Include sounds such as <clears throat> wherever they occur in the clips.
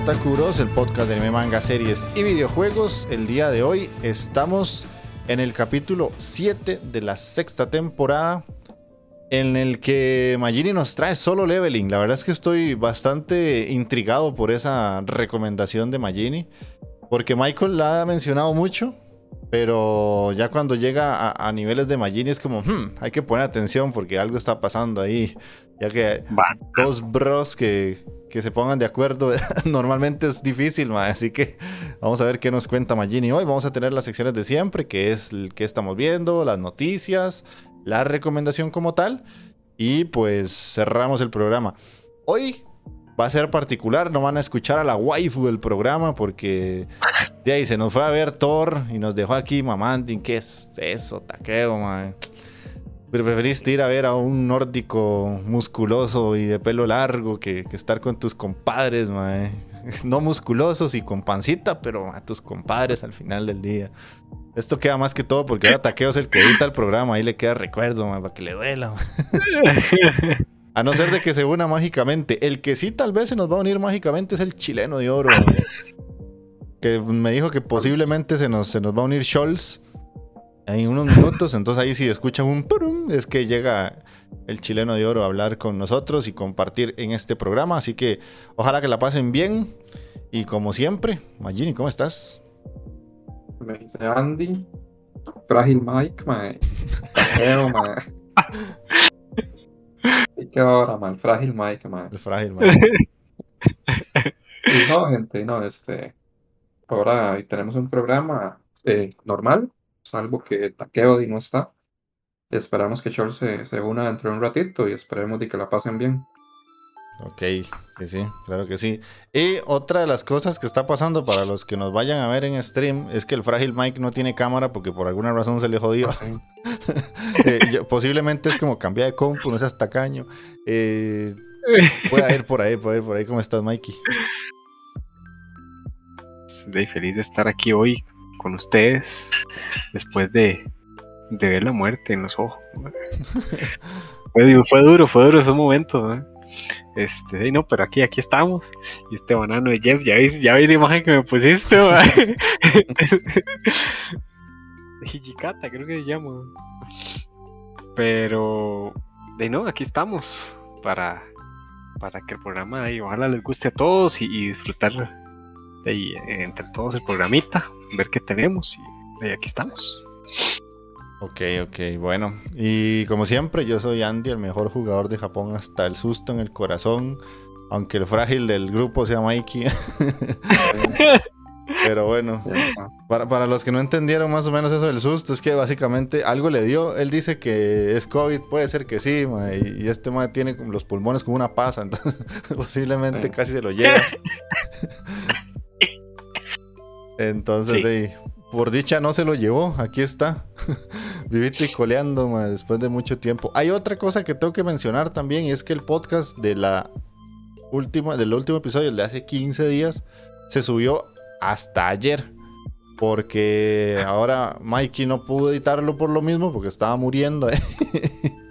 El podcast de manga, series y videojuegos. El día de hoy estamos en el capítulo 7 de la sexta temporada, en el que Magini nos trae solo leveling. La verdad es que estoy bastante intrigado por esa recomendación de Magini, porque Michael la ha mencionado mucho, pero ya cuando llega a, niveles de Magini es como, hmm, hay que poner atención porque algo está pasando ahí. Ya que dos bros que, que se pongan de acuerdo <laughs> normalmente es difícil, así que vamos a ver qué nos cuenta Magini hoy. Vamos a tener las secciones de siempre, que es el que estamos viendo, las noticias, la recomendación como tal, y pues cerramos el programa. Hoy va a ser particular, no van a escuchar a la waifu del programa porque de ahí se nos fue a ver Thor y nos dejó aquí mamando. ¿Qué es eso, taqueo, man? Preferiste ir a ver a un nórdico musculoso y de pelo largo que, estar con tus compadres, mae. <laughs> No musculosos y con pancita, pero a tus compadres al final del día. Esto queda más que todo porque ahora Taqueo es el que edita el programa. Ahí le queda recuerdo, mae, para que le duela. <laughs> A no ser de que se una mágicamente. El que sí tal vez se nos va a unir mágicamente es el chileno de oro. Que me dijo que posiblemente se nos, se nos va a unir Scholz en unos minutos. Entonces ahí si escuchan un purum, es que llega el chileno de oro a hablar con nosotros y compartir en este programa. Así que ojalá que la pasen bien. Y como siempre, Magini, ¿cómo estás? Me dice Andy, Frágil Mike, mae. mae. ¿Y qué ahora, man? Frágil Mike, mae. El Frágil Mike. y no, gente, no, este. Ahora tenemos un programa eh, normal, salvo que Takeo no está. Esperamos que Charles se, una dentro de un ratito y esperemos de que la pasen bien. Ok, sí, sí, claro que sí. Y otra de las cosas que está pasando para los que nos vayan a ver en stream es que el frágil Mike no tiene cámara porque por alguna razón se le jodió. Ah, <laughs> eh, posiblemente es como cambiar de compu, no seas tacaño. Eh, puede ir por ahí, puede ir por ahí. ¿Cómo estás, Mikey? Estoy feliz de estar aquí hoy con ustedes después de, ver la muerte en los ojos. <laughs> fue, duro, fue duro ese momento. Este, no, pero aquí, aquí estamos. Y este banano de Jeff, ya vi, ya la imagen que me pusiste, <laughs> Hijikata, creo que se llama. Pero, de no, aquí estamos para, para que el programa y ojalá les guste a todos y, y disfrutar de, entre todos el programita ver qué tenemos y, aquí estamos. Ok, ok, bueno. Y como siempre, yo soy Andy, el mejor jugador de Japón hasta el susto en el corazón. Aunque el frágil del grupo sea Mikey. <laughs> Pero bueno, para, los que no entendieron más o menos eso del susto, es que básicamente algo le dio. Él dice que es COVID, puede ser que sí, y, este ma tiene los pulmones como una pasa, <laughs> entonces posiblemente casi se lo lleva. <laughs> Entonces, Sí. de- por dicha no se lo llevó, aquí está. <laughs> Vivito y coleando ma, después de mucho tiempo. Hay otra cosa que tengo que mencionar también y es que el podcast de la última, del último episodio, el de hace 15 días, se subió hasta ayer. Porque ahora Mikey no pudo editarlo por lo mismo, porque estaba muriendo. <laughs> ¿eh?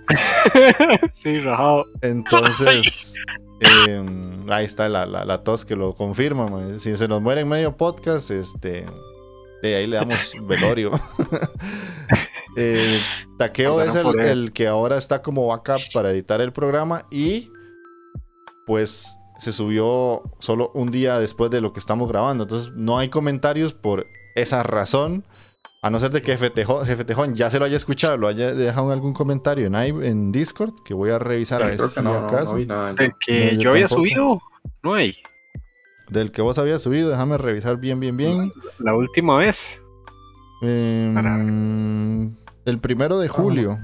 <laughs> sí, rajado. Entonces, eh, ahí está la, la- la tos que lo confirma. ma. Si se nos muere en medio podcast, este, de ahí le damos <laughs> velorio. <laughs> Eh, Takeo es el, el que ahora está como backup para editar el programa y pues se subió solo un día después de lo que estamos grabando. Entonces no hay comentarios por esa razón. A no ser de que Jefe Tejón, Jefe Tejón ya se lo haya escuchado, lo haya dejado en algún comentario en, en Discord, que voy a revisar a ver Creo si que no, acaso. no vi nada. yo. El que No, yo yo había tampoco. subido, no hay. Del que vos habías subido, déjame revisar bien, bien, bien. La última vez. Em, el primero de julio.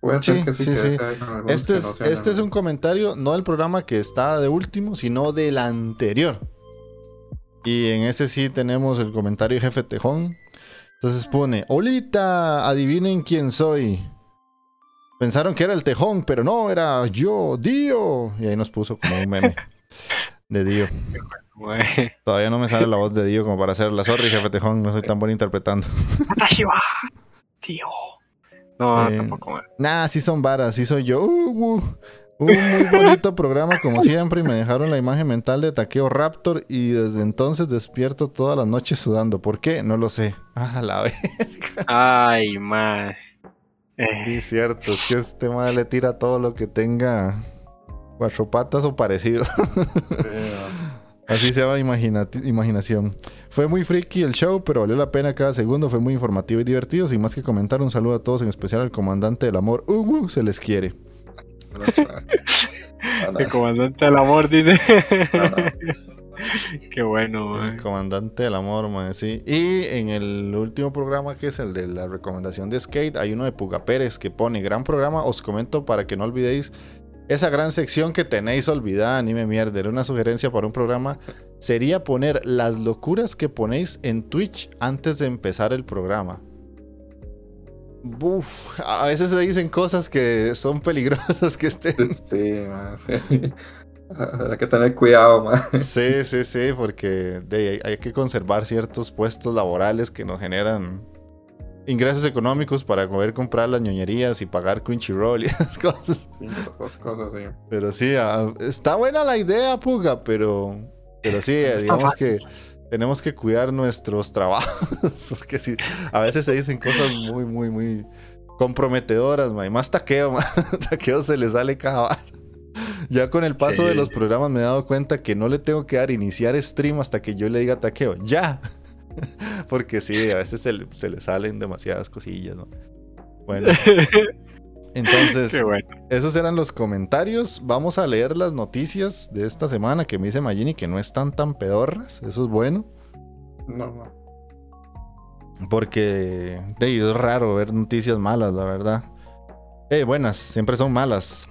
Puede ser Sí, que sí, sí, que Este que es, no este es un comentario, no del programa que está de último, sino del anterior. Y en ese sí tenemos el comentario de Jefe Tejón. Entonces pone, Olita, adivinen quién soy. Pensaron que era el Tejón, pero no, era yo, Dio. Y ahí nos puso como un meme <laughs> de Dio. Todavía no me sale la voz de Dio como para hacerla. Sorry, Jefe Tejón, no soy tan bueno interpretando. <laughs> Tío. No, Eh, tampoco. Nah, sí son varas, sí soy yo. Uh, uh. Un muy <laughs> bonito programa como siempre y me dejaron la imagen mental de Taqueo Raptor y desde entonces despierto todas las noches sudando. ¿Por qué? No lo sé. <laughs> Ah, la vez. Ay, man. Eh, Sí, cierto. Es que este madre le tira todo lo que tenga cuatro patas o parecido. Sí, <laughs> Así se llama imagina- imaginación. Fue muy freaky el show, pero valió la pena cada segundo. Fue muy informativo y divertido. Sin más que comentar, un saludo a todos, en especial al comandante del amor. Uh, uh, se les quiere. No. <laughs> el comandante del amor dice. <laughs> Qué bueno, El man. comandante del amor, man, sí. Y en el último programa, que es el de la recomendación de Skate, hay uno de Puga Pérez que pone gran programa. Os comento para que no olvidéis esa gran sección que tenéis olvidada, anime mierda. Era una sugerencia para un programa. Sería poner las locuras que ponéis en Twitch antes de empezar el programa. Buf, a veces se dicen cosas que son peligrosas que estén. <laughs> Sí, man, sí. Hay que tener cuidado, man. Sí, sí, sí, porque de, hay que conservar ciertos puestos laborales que nos generan ingresos económicos para poder comprar las ñoñerías y pagar Crunchyroll y <laughs> esas cosas. Sí, las dos cosas, sí. Pero sí, ah, está buena la idea, Puga, pero, pero sí, digamos que tenemos que cuidar nuestros trabajos, <laughs> porque sí, a veces se dicen cosas muy, muy, muy comprometedoras, ma, y más taqueo, ma. <laughs> taqueo se le sale cada. Ya con el paso Sí. de los programas me he dado cuenta que no le tengo que dar iniciar stream hasta que yo le diga taqueo, ya. <laughs> Porque sí, a veces se le, se le salen demasiadas cosillas, ¿no? Bueno, entonces, Qué bueno. esos eran los comentarios. Vamos a leer las noticias de esta semana que me dice Magini que no están tan pedorras. Eso es bueno. No, no. Porque de ahí, es raro ver noticias malas, la verdad. Eh, buenas, siempre son malas.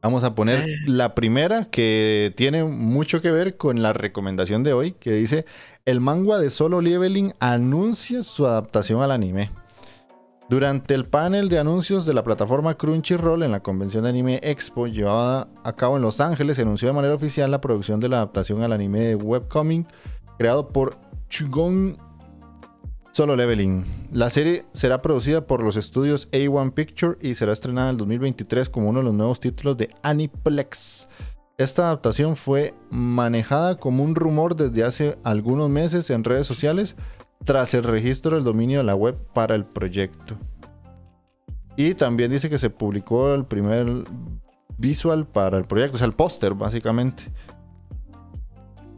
Vamos a poner Eh. la primera que tiene mucho que ver con la recomendación de hoy, que dice, el manga de Solo Leveling anuncia su adaptación al anime. Durante el panel de anuncios de la plataforma Crunchyroll en la convención de anime Expo llevada a cabo en Los Ángeles, se anunció de manera oficial la producción de la adaptación al anime de webcomic creado por Chugon Solo Leveling. La serie será producida por los estudios A1 Picture y será estrenada en el 2023 como uno de los nuevos títulos de Aniplex. Esta adaptación fue manejada como un rumor desde hace algunos meses en redes sociales tras el registro del dominio de la web para el proyecto. Y también dice que se publicó el primer visual para el proyecto, o sea, el póster básicamente.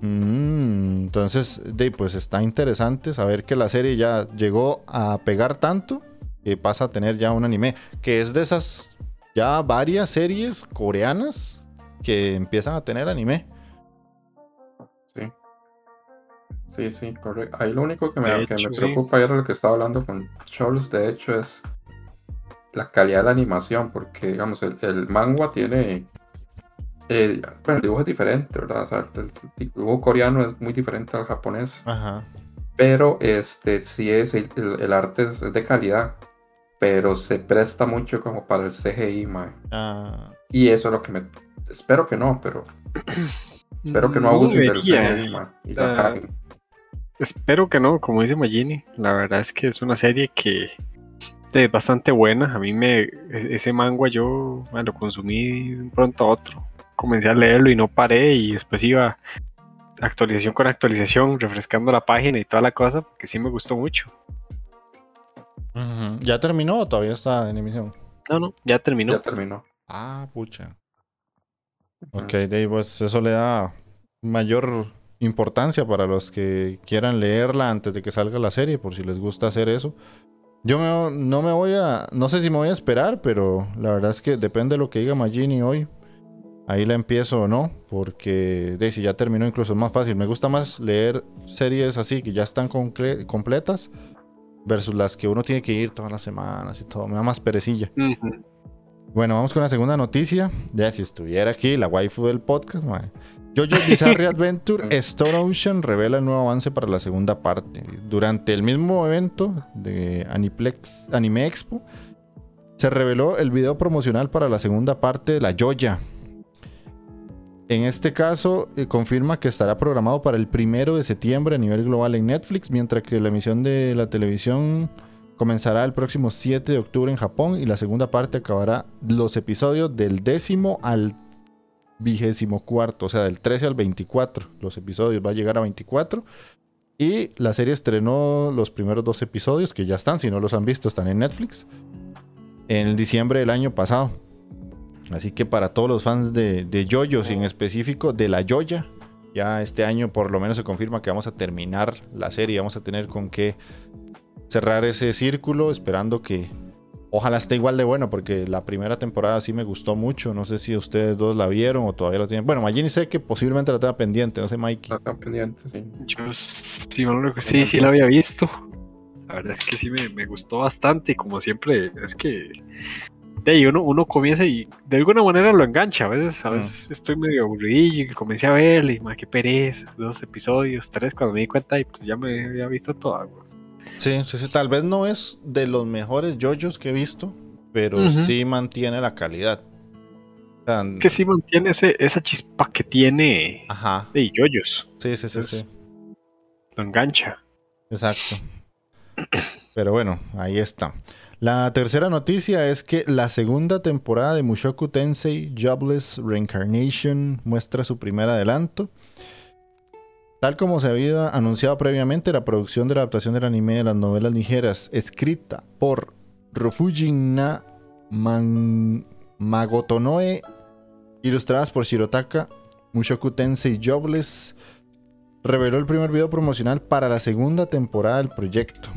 Mm, entonces, pues está interesante saber que la serie ya llegó a pegar tanto que pasa a tener ya un anime, que es de esas ya varias series coreanas que empiezan a tener anime. Sí, sí, correcto. Ahí lo único que me, que me sí. preocupa y era lo que estaba hablando con Charles, de hecho, es la calidad de la animación, porque, digamos, el, el manga tiene... eh, bueno, el dibujo es diferente, ¿verdad? O sea, el, el dibujo coreano es muy diferente al japonés. Ajá. Pero este sí es, el, el- el arte es, es de calidad, pero se presta mucho como para el CGI, mae. Ah, Y eso es lo que me... Espero que no, pero <clears throat> espero que no abusen del. CGI, mae. Y la caguen. Espero que no, como dice Magini. La verdad es que es una serie que es bastante buena. A mí me. e- Ese manga yo bueno, lo consumí de pronto a otro. Comencé a leerlo y no paré. Y después iba actualización con actualización, refrescando la página y toda la cosa, porque sí me gustó mucho. ¿Ya terminó o todavía está en emisión? No, no, ya terminó. Ya terminó. Ah, pucha. Ok, ahí, pues eso le da mayor importancia para los que quieran leerla antes de que salga la serie, por si les gusta hacer eso. Yo me- no me voy a, no sé si me voy a esperar, pero la verdad es que depende de lo que diga Magini hoy. Ahí la empiezo o no, porque de si ya terminó incluso es más fácil. Me gusta más leer series así que ya están completas versus las que uno tiene que ir todas las semanas y todo. Me da más perecilla. Ujú. Bueno, vamos con la segunda noticia. Ya si estuviera aquí, la waifu del podcast, mae. JoJo's <laughs> Bizarre Adventure Stone Ocean revela el nuevo avance para la segunda parte. Durante el mismo evento de Aniplex Anime Expo, se reveló el video promocional para la segunda parte de la Joya. En este caso, eh, confirma que estará programado para el primero de septiembre a nivel global en Netflix, mientras que la emisión de la televisión comenzará el próximo 7 de octubre en Japón y la segunda parte acabará los episodios del décimo al vigésimo cuarto, o sea, del 13 al 24. Los episodios va a llegar a 24. Y la serie estrenó los primeros dos episodios, que ya están, si no los han visto, están en Netflix, en diciembre del año pasado. Así que para todos los fans de, de JoJo's y en específico de la Joya, ya este año por lo menos se confirma que vamos a terminar la serie, vamos a tener con qué cerrar ese círculo, esperando que ojalá esté igual de bueno, porque la primera temporada sí me gustó mucho. No sé si ustedes dos la vieron o todavía la tienen. Bueno, Magini sé que posiblemente la tenga pendiente, no sé, Mikey. Pendientes, sí. Yo sí, sí, sí la había visto. La verdad es que sí me, me gustó bastante y como siempre es que de ahí uno, uno comienza y de alguna manera lo engancha. A veces, a veces estoy medio aburridillo y comencé a verle y más qué pereza, dos episodios, tres, cuando me di cuenta y pues ya me había visto toda. güey. Sí, sí, sí, tal vez no es de los mejores JoJo's que he visto, pero sí mantiene la calidad. Sea, Que sí mantiene ese, esa chispa que tiene Ajá, de yoyos, sí, sí, sí, sí. lo engancha. Exacto. Pero bueno, ahí está. La tercera noticia es que la segunda temporada de Mushoku Tensei Jobless Reincarnation muestra su primer adelanto. Tal como se había anunciado previamente, la producción de la adaptación del anime de las novelas ligeras, escrita por Rofujin Na Man- Magotonoe, ilustradas por Shirotaka, Mushoku Tensei Jobless, reveló el primer video promocional para la segunda temporada del proyecto.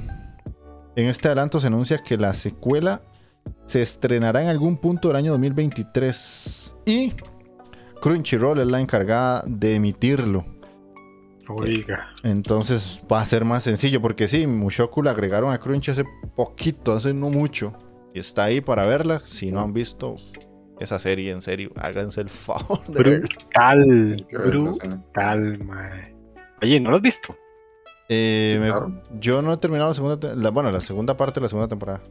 En este adelanto se anuncia que la secuela se estrenará en algún punto del año 2023 y Crunchyroll es la encargada de emitirlo. Oiga. Entonces va a ser más sencillo porque sí, Mushoku la agregaron a Crunchy hace poquito, hace no mucho. Y está ahí para verla. Si no han visto esa serie, en serio, háganse el favor de verla. Brutal, brutal, mae. Oye, ¿no lo has visto? Eh, me- claro. yo no he terminado la segunda, la- bueno, la segunda parte de la segunda temporada.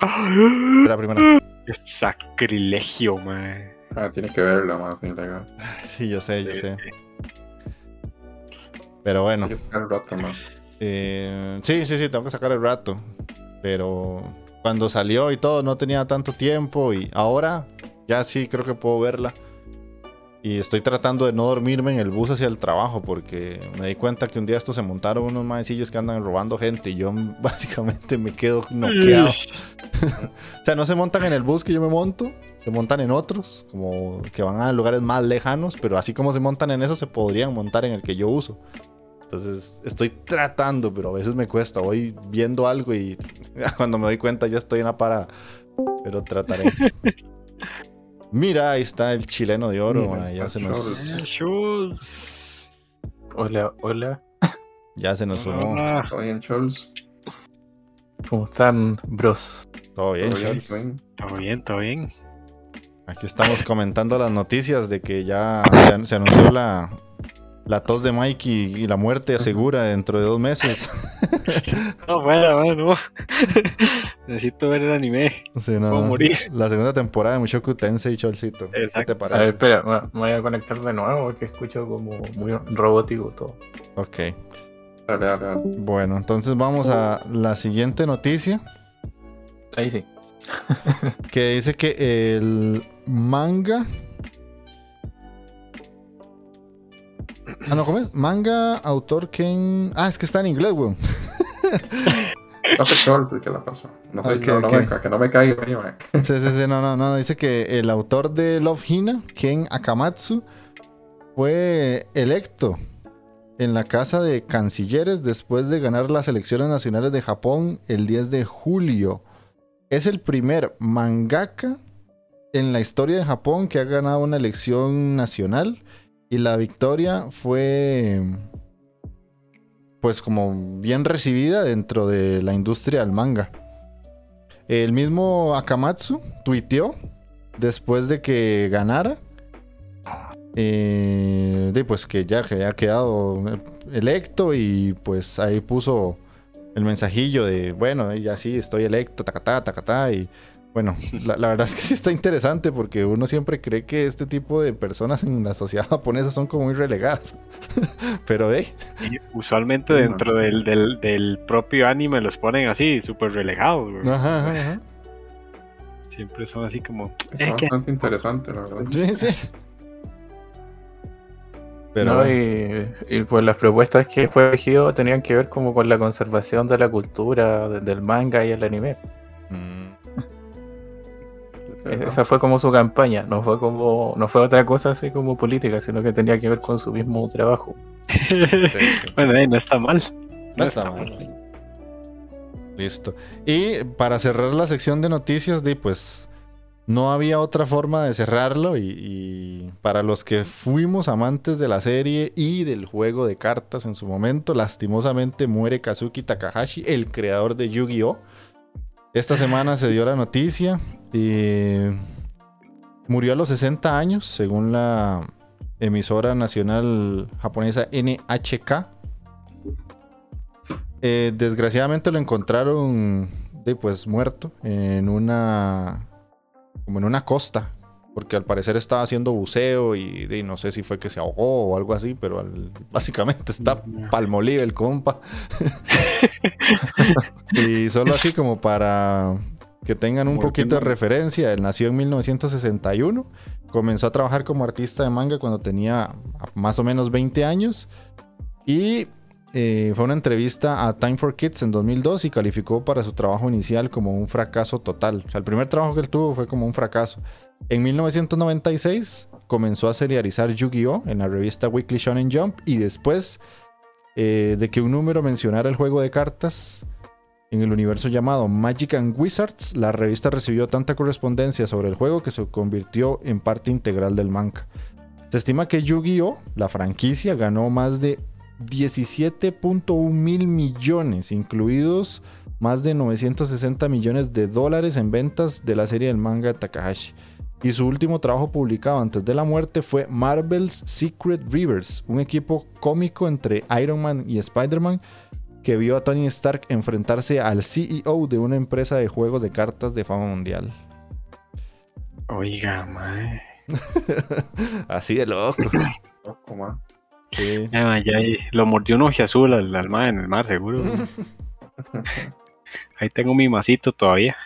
<gasps> De la primera. Es sacrilegio, mae. Ah, tiene que verla más ilegal. <laughs> Sí, yo sé, yo Sí, sé. Pero bueno, Hay que sacar el rato, man. eh, sí, sí, sí, tengo que sacar el rato. Pero cuando salió y todo, no tenía tanto tiempo. Y ahora ya sí creo que puedo verla. Y estoy tratando de no dormirme en el bus hacia el trabajo. Porque me di cuenta que un día estos se montaron unos maecillos que andan robando gente. Y yo <laughs> básicamente me quedo noqueado. <laughs> O sea, no se montan en el bus que yo me monto, se montan en otros, como que van a lugares más lejanos, pero así como se montan en eso, se podrían montar en el que yo uso. Entonces, estoy tratando, pero a veces me cuesta. Voy viendo algo y <laughs> cuando me doy cuenta ya estoy en la parada. Pero trataré. <laughs> Mira, ahí está el chileno de oro. Mira, ya, está se nos, Schultz. Schultz. Hola, hola. <laughs> ya se nos sumó. Hola. ¿Todo bien, Charles? ¿Cómo están, bros? Todo bien, ¿Todo bien? Charles. ¿Todo bien? Todo bien, todo bien. Aquí estamos comentando las noticias de que ya se anunció la, la tos de Mike y, y la muerte asegura dentro de dos meses. <laughs> No, bueno, bueno, no. <laughs> Necesito ver el anime. Sí, no, Puedo morir. La segunda temporada de Mushoku Tensei, Cholcito. ¿Qué Exacto. A ver, espera, me voy a conectar de nuevo porque escucho como muy robótico todo. Ok. Dale, dale, dale. Bueno, entonces vamos a la siguiente noticia. Ahí sí. Que dice que el manga. Ah, no, ¿cómo es? Manga, autor Ken. Ah, es que está en inglés, weón. <laughs> El que la pasó. No sé, Ok, no, no ok. me, que no me caiga. Sí, sí, sí, no, no, no. Dice que el autor de Love Hina, Ken Akamatsu, fue electo en la Casa de Cancilleres después de ganar las elecciones nacionales de Japón el 10 de julio. Es el primer mangaka en la historia de Japón que ha ganado una elección nacional y la victoria fue pues como bien recibida dentro de la industria del manga. El mismo Akamatsu tuiteó después de que ganara. eh, de pues que ya que había quedado electo y pues ahí puso el mensajillo de bueno, ya sí estoy electo, tacatá, tacatá y bueno, la, la verdad es que sí está interesante porque uno siempre cree que este tipo de personas en la sociedad <laughs> japonesa son como muy relegadas. <laughs> Pero eh, Y usualmente dentro del, del, del propio anime los ponen así, súper relegados. güey. ajá, ajá, ajá. Siempre son así como. Está "Eh, que- bastante interesante, la verdad. Sí, sí. Pero No, y, y pues las propuestas que fue elegido tenían que ver como con la conservación de la cultura, de- del manga y el anime. mm, ¿Verdad? Esa fue como su campaña, no fue como, no fue otra cosa así como política, sino que tenía que ver con su mismo trabajo. sí, sí. <laughs> bueno, eh, no está mal. No está mal. Listo. Y para cerrar la sección de noticias, di, pues no había otra forma de cerrarlo. Y, y para los que fuimos amantes de la serie y del juego de cartas en su momento, lastimosamente muere Kazuki Takahashi, el creador de Yu-Gi-Oh! Esta semana se dio la noticia. Y murió a los 60 años, según la emisora nacional japonesa NHK. Eh, desgraciadamente lo encontraron pues muerto en una como en una costa porque al parecer estaba haciendo buceo y, no sé si fue que se ahogó o algo así pero al- <laughs> básicamente está palmolive el compa <laughs> y solo así como para que tengan un poquito de referencia él nació en 1961 comenzó a trabajar como artista de manga cuando tenía más o menos 20 años y eh, fue una entrevista a Time for Kids en 2002 y calificó para su trabajo inicial como un fracaso total. O sea, el primer trabajo que él tuvo fue como un fracaso. En 1996 comenzó a serializar Yu-Gi-Oh! en la revista Weekly Shonen Jump y después eh, de que un número mencionara el juego de cartas en el universo llamado Magic and Wizards, la revista recibió tanta correspondencia sobre el juego que se convirtió en parte integral del manga. Se estima que Yu-Gi-Oh! la franquicia ganó más de 17.1 mil millones, incluidos más de 960 millones de dólares en ventas de la serie del manga de Takahashi. Y su último trabajo publicado antes de la muerte fue Marvel's Secret Rivers, un equipo cómico entre Iron Man y Spider-Man que vio a Tony Stark enfrentarse al CEO de una empresa de juegos de cartas de fama mundial. Oiga, mae. <laughs> Así de loco. Loco, ma. Sí. Ahí lo mordió un azul al, al mae en el mar, seguro. <laughs> Ahí tengo mi masito todavía.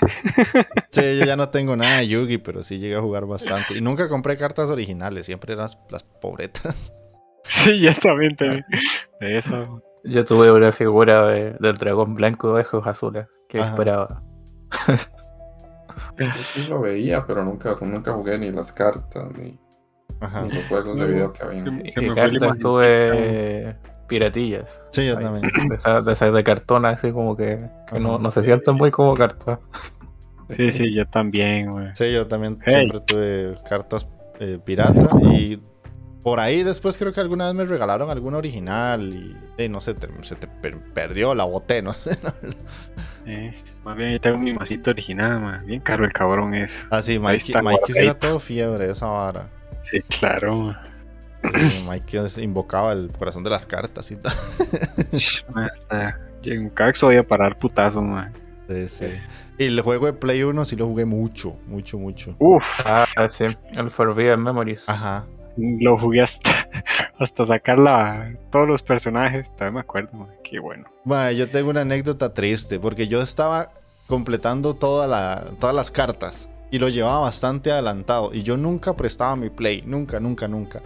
<laughs> Sí, yo ya no tengo nada de Yugi, pero sí llegué a jugar bastante. Y nunca compré cartas originales, siempre eran las, las pobretas. Sí, yo también tengo. De eso. Yo tuve una figura de- del dragón blanco de ojos azules que Ajá. disparaba. Yo sí lo veía, pero nunca, nunca jugué ni las cartas ni, Ajá. ni los juegos de video que habían. Se y fue la cartas tuve piratillas. Sí, yo también. <clears throat> De esas de, esas de cartón así como que, que no, no se sienten muy como cartas. Sí, sí, yo también, güey. Sí, yo también Hey. siempre tuve cartas eh, pirata. Y por ahí después creo que alguna vez me regalaron alguna original. Y eh, no sé, te- se te per- perdió, la boté, no sé. <laughs> Eh, más bien, yo tengo mi masito original, man. Bien caro el cabrón es. Ah, sí, Mikey, Mikey era todo fiebre esa vara. Sí, claro, man. Sí, Mike invocaba el corazón de las cartas y <laughs> tal. En cada podía parar putazo, ma. Sí, sí. Y el juego de Play 1 sí lo jugué mucho, mucho, mucho. Uf, Ah, sí, el Forbidden Memories. Ajá. Lo jugué hasta, <laughs> hasta sacar la, todos los personajes. Todavía me acuerdo. Qué bueno. Bueno, yo tengo una anécdota triste porque yo estaba completando toda la- todas las cartas y lo llevaba bastante adelantado y yo nunca prestaba mi play, nunca, nunca, nunca.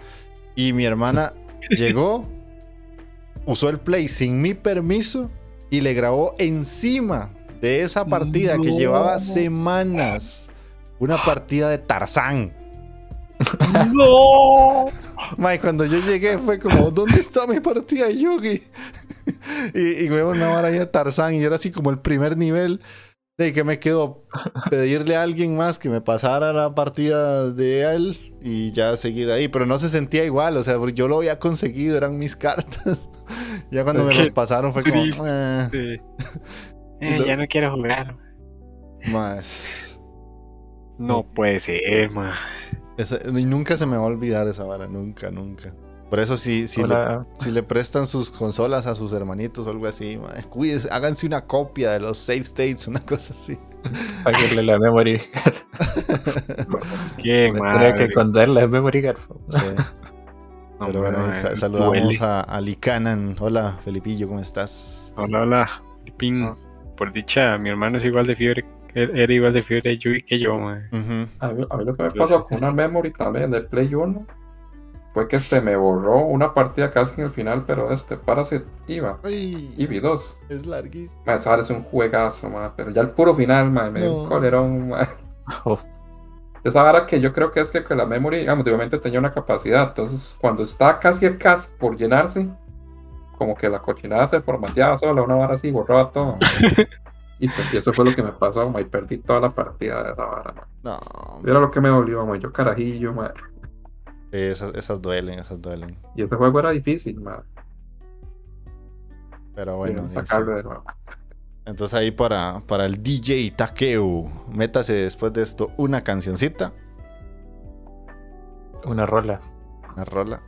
Y mi hermana <laughs> llegó, usó el play sin mi permiso y le grabó encima de esa partida que llevaba semanas una partida de Tarzán. ¡No! Mae, cuando yo llegué fue como, ¿dónde está mi partida de Yugi? <laughs> y, y luego una ahí de Tarzán y era así como el primer nivel de que me quedó pedirle a alguien más que me pasara la partida de él y ya seguir ahí. Pero no se sentía igual, o sea, porque yo lo había conseguido, eran mis cartas. <laughs> ya cuando me los pasaron fue como, triste. "Eh, Sí. <laughs> Y Eh, lo- ya no quiero jugar. más. No puede ser, ma. Esa- y nunca se me va a olvidar esa vara, nunca, nunca. Por eso si, si, le, si le prestan sus consolas a sus hermanitos o algo así, cuídense, háganse una copia de los save states, una cosa así. <laughs> Sáquenle la memory card. <laughs> Qué Tendría madre. que esconder la memory card. Sí. <laughs> No, Pero bueno, saludamos a, a Licanan. Hola, Felipillo, ¿cómo estás? Hola, hola. Filipín. Ah. Por dicha, mi hermano es igual de fiebre. Era igual de fiebre de Yui que yo, ma. Ujú. A mí, a mí lo que me pasó con una memory también del Play 1 fue que se me borró una partida casi en el final, pero este Parasite iba. Ay, Eevee 2. es larguísimo. Ma, Eso ahora es un juegazo, ma, pero ya el puro final, ma, me dio No. un colerón. <laughs> ma. Oh, Esa vara que yo creo que es que, que la memory, digamos, obviamente tenía una capacidad. Entonces, cuando está casi el cast por llenarse, como que la cochinada se formateaba sola, una vara así, borraba todo. <laughs> Y, se- y eso fue lo que me pasó, ma, y perdí toda la partida de esa vara, ma. No, Era lo que me dolió, ma, yo carajillo, ma. esas, esas duelen, esas duelen. Y este juego era difícil, ma. Pero Bueno, sacarlo de nuevo. entonces ahí para, para el DJ Takeo, métase después de esto una cancioncita, una rola. una rola.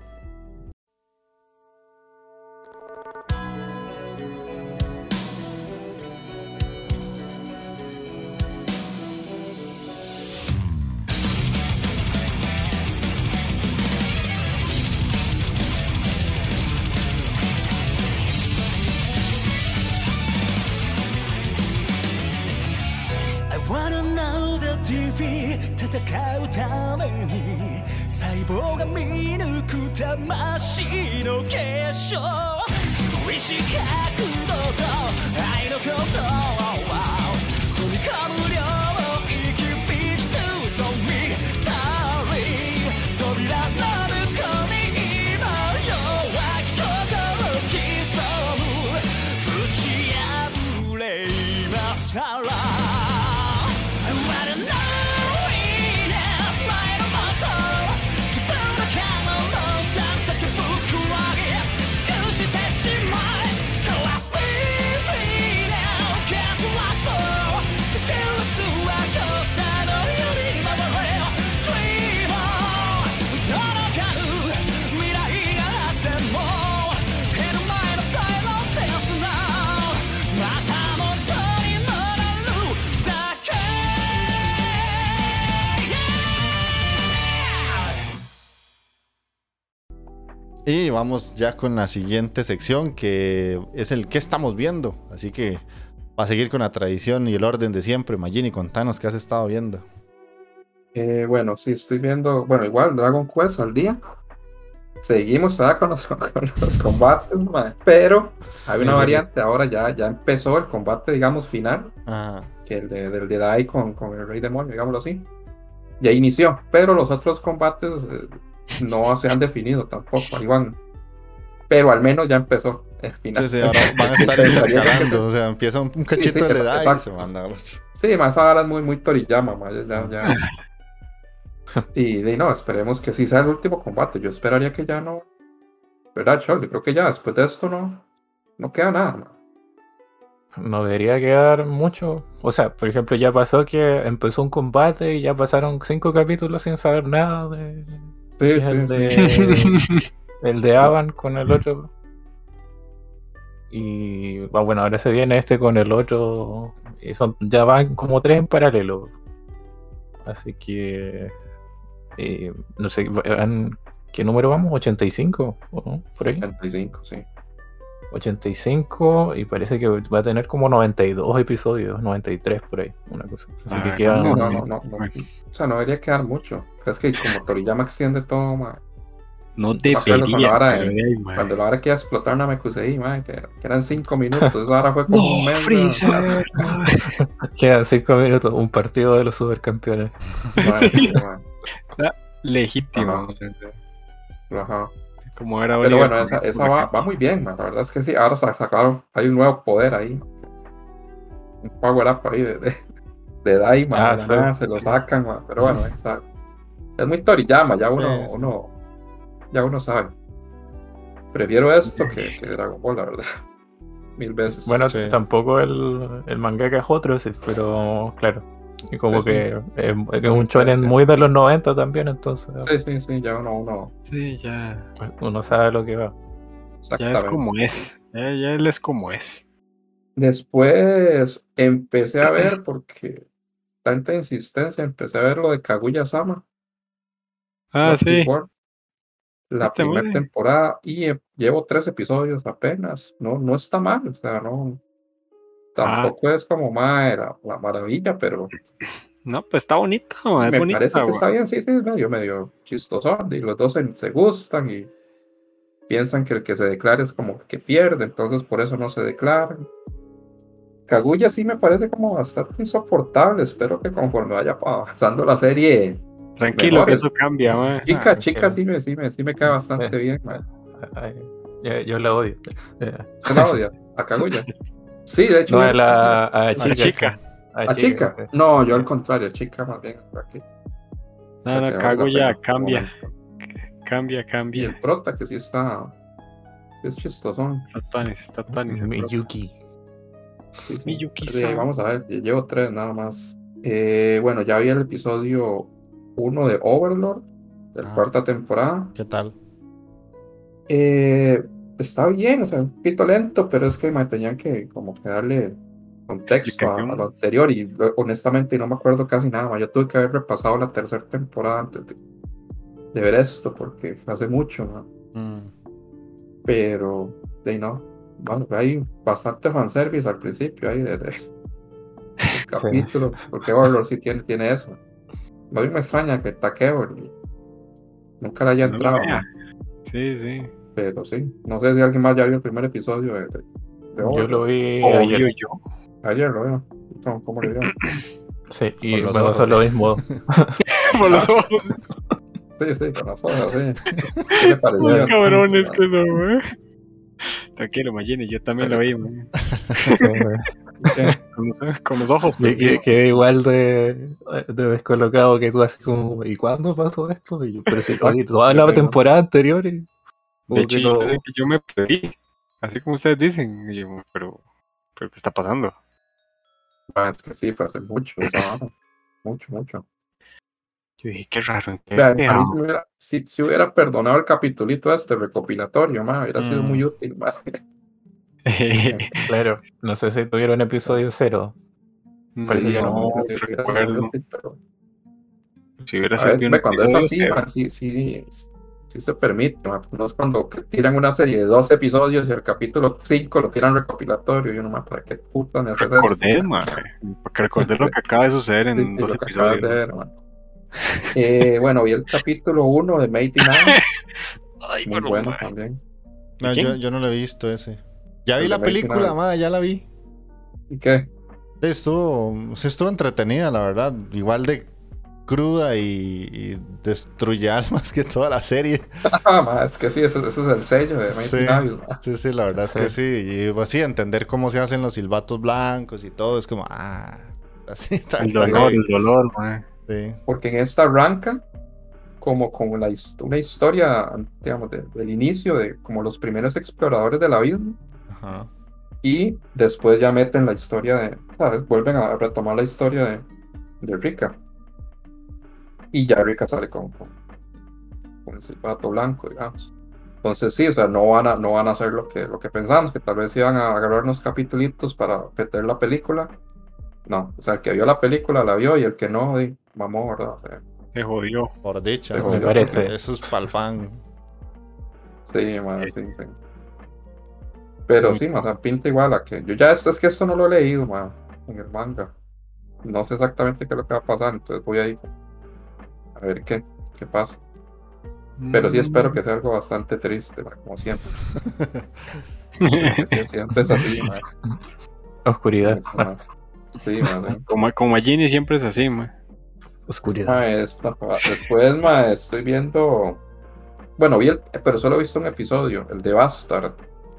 戦うために細胞が見抜く魂の結晶意志角度と愛のこと Y vamos ya con la siguiente sección que es el que estamos viendo. Así que va a seguir con la tradición y el orden de siempre. Magini, contanos qué has estado viendo. Eh, bueno, sí, estoy viendo, bueno, igual Dragon Quest al día. Seguimos <laughs> con los, con los combates, pero hay una variante, ahora ya, ya empezó el combate, digamos, final, Ajá. que el de, del con, con el Rey Demonio, digámoslo así. Ya inició, pero los otros combates eh, no se han definido tampoco, ahí van. Pero al menos ya empezó el final. Sí, sí, ahora van a estar <laughs> intercalando. <laughs> O sea, empieza un, un cachito sí, de exacto, edad y se manda. Sí, más ahora es muy, muy Toriyama, ma, ya, ya, ya. Y, de no, esperemos que sí sea el último combate. Yo esperaría que ya no. ¿Verdad, Charlie? Creo que ya después de esto no, no queda nada. ma. No debería quedar mucho. O sea, por ejemplo, ya pasó que empezó un combate y ya pasaron cinco capítulos sin saber nada de, Sí, es sí, el, sí. de, el de Avan con el otro. Y ah, bueno, ahora se viene este con el otro. Y son, ya van como tres en paralelo. Así que. eh, no sé, ¿qué número vamos? ¿85? ¿O no? Por ahí. 85, sí. 85 y parece que va a tener como 92 episodios, 93 por ahí, una cosa. Así que Ah, queda. No, no, no, no. O sea, no debería quedar mucho. Pero es que como Toriyama extiende todo, ma, No cuando debería. de ahí, mae. cuando la hora que iba a explotar una Mekusei, ma, que, que eran 5 minutos, eso ahora fue <laughs> como un No, mes. Freezer. <laughs> Quedan 5 minutos, un partido de los supercampeones. <laughs> ma, Sí. ma, Legítimo. Ajá. ajá. Como era Pero bueno, esa, esa va, va muy bien, ma, la verdad es que sí. Ahora sa- sacaron, hay un nuevo poder ahí. Un power up ahí de, de, de Daima, Ah, sí. se lo sacan, ma, pero bueno, está- es muy Toriyama, ya uno, Sí, sí. uno, ya uno sabe. Prefiero esto que, que Dragon Ball, la verdad. <laughs> Mil veces. Bueno, Sí. tampoco el, el mangaka es otro, sí, pero claro. Y como que es, es un shonen muy de los 90 también, entonces Sí, sí, sí, ya uno, uno, Sí, ya. uno sabe lo que va. Ya es como es. Ya, ya él es como es. Después empecé a ver, <clears throat> porque tanta insistencia, empecé a ver lo de Kaguya-sama. Ah, Love sí. Before, La Este primera temporada y eh, llevo tres episodios apenas. No, no está mal, o sea, no. Ah. Tampoco es como mae, la, la maravilla, pero No, pues está bonito. Es me bonita, parece que güey. está bien, sí, sí, es medio, medio chistoso. Y los dos se, se gustan y piensan que el que se declara es como el que pierde, entonces por eso no se declaran. Kaguya sí me parece como bastante insoportable. Espero que conforme vaya avanzando la serie, Tranquilo, mejor que es- eso cambia, mae. chica, Ah, chica ok. sí me, sí me, sí me cae bastante Eh. bien. mae. Ay, yo, yo la odio. Eh, ¿Se la odia? ¿A Kaguya? <laughs> Sí, de hecho. No, a la a A chica. ¿A chica? sí. No, yo al contrario, chica más bien. aquí, No, no, cago ya, cambia. como- Cambia, Y cambia. el prota, que sí está. sí es chistosón. Está Tanis, está Tanis. el prota. Miyuki. Sí, sí. Miyuki-san. Sí, vamos a ver, llevo tres nada más. Eh, bueno, ya vi el episodio 1 de Overlord, de la Ah. cuarta temporada. ¿Qué tal? Eh, está bien, o sea, un poquito lento, pero es que me tenían que como que darle contexto a, a lo anterior y eh, honestamente no me acuerdo casi nada más. Yo tuve que haber repasado la tercera temporada antes de, de ver esto porque fue hace mucho, ¿no? Mm. pero de ahí no. Bueno, hay bastante fanservice al principio ahí de, de- del <laughs> capítulo, porque Overlord sí tiene, tiene eso. Más bien me extraña que Takeo nunca le haya entrado. Sí, sí. Pero sí. No sé si alguien más ya vio el primer episodio de, de, de Yo lo vi ayer. yo. Ayer lo veo. ¿Cómo, cómo lo vio? <clears throat> Sí, y los me ojos. pasó lo mismo. <laughs> Por los ojos. Sí, sí, con las hojas, sí. ¿Qué le pareció? Muy cabrones que son, güey. Tranquilo, Magini, yo también lo vi, güey. ¿Qué? Con los, con los ojos. Que, pues, que- que igual de, de descolocado que tú así como, ¿y cuándo pasó esto? Y yo, pero si toda la temporada anterior y De hecho, que yo, yo me perdí. Así como ustedes dicen. Yo, pero, pero, ¿qué está pasando? Ah, es que sí, fue hace mucho. Mucho, mucho. Yo dije, qué raro. ¿en qué a mí si, hubiera, si, si hubiera perdonado el capitulito este recopilatorio, ma, hubiera sido Mm. muy útil. ma. <laughs> claro, no sé si tuvieron episodio cero. Parece Sí, que no, recuerdo. útil, pero, Si hubiera sido cuando es así, sí, sí, sí se permite. ma. No es cuando tiran una serie de dos episodios y el capítulo 5 lo tiran recopilatorio y uno más, ¿para qué puta me haces eso? Recordé, madre. Porque recordé lo que acaba de suceder en Sí, sí, dos lo que acabas de episodios. ver. Eh, bueno, vi el capítulo 1 de Mighty Nine, <laughs> Ay, muy bueno también. No, yo, yo no lo he visto ese. Ya vi El la película, ma, ya la vi. ¿Y qué? Estuvo, sí estuvo entretenida, la verdad. Igual de cruda y, y destruye almas que toda la serie. <laughs> Ah, es que sí, ese, ese es el sello de Sí. Ma. Sí, sí, la verdad es que sí. Y pues, sí, entender cómo se hacen los silbatos blancos y todo, es como, ah, <laughs> así está. El está dolor, bien. el dolor, madre. Sí. Porque en esta arranca como, como la, una historia, digamos, de- del inicio de como los primeros exploradores del abismo. Ajá. Y después ya meten la historia de. ¿sabes? Vuelven a retomar la historia de, de Rika. Y ya Rika sale con, con, con el silbato blanco, digamos. Entonces sí, o sea, no van a, no van a hacer lo que, lo que pensamos, que tal vez iban a agarrar unos capitulitos para meter la película. No, o sea, el que vio la película la vio y el que no, mamó, ¿verdad? O sea, Se jodió. Por dicha. Me parece. Eso es para el fan. sí, man, sí, sí. Pero sí, o sea, pinta igual a que. Yo ya esto es que esto no lo he leído, man, en el manga. No sé exactamente qué es lo que va a pasar, entonces voy a ir a ver qué, qué pasa. Pero sí espero que sea algo bastante triste, man, como siempre. <laughs> Es que siempre es así, man. Oscuridad. Man. Sí, man. Como, como a Ginny siempre es así, man. Oscuridad. Ma, esta- Después, ma, estoy viendo. Bueno, vi el, pero solo he visto un episodio, el de Bastard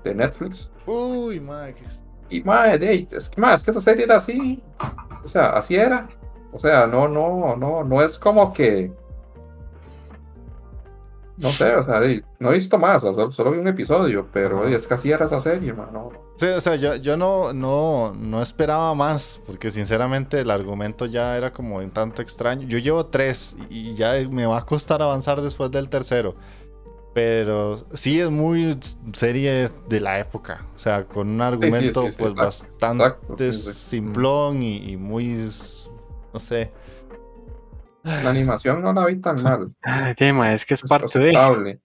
de Netflix. Uy, madre. Y ma, de- es que, ma, es que esa serie era así. O sea, así era. O sea, no, no, no, no es como que. No sé, o sea, no he visto más, o sea, solo, vi un episodio, pero es que así era esa serie, ma, no. Sí, o sea, yo, yo no, no, no esperaba más, porque sinceramente el argumento ya era como un tanto extraño. Yo llevo tres y ya me va a costar avanzar después del tercero. Pero sí es muy serie de la época. O sea, con un argumento sí, sí, pues exacto, bastante exacto, simplón y, y muy, no sé. La animación no la vi tan mal. Ay, es que es es parte de.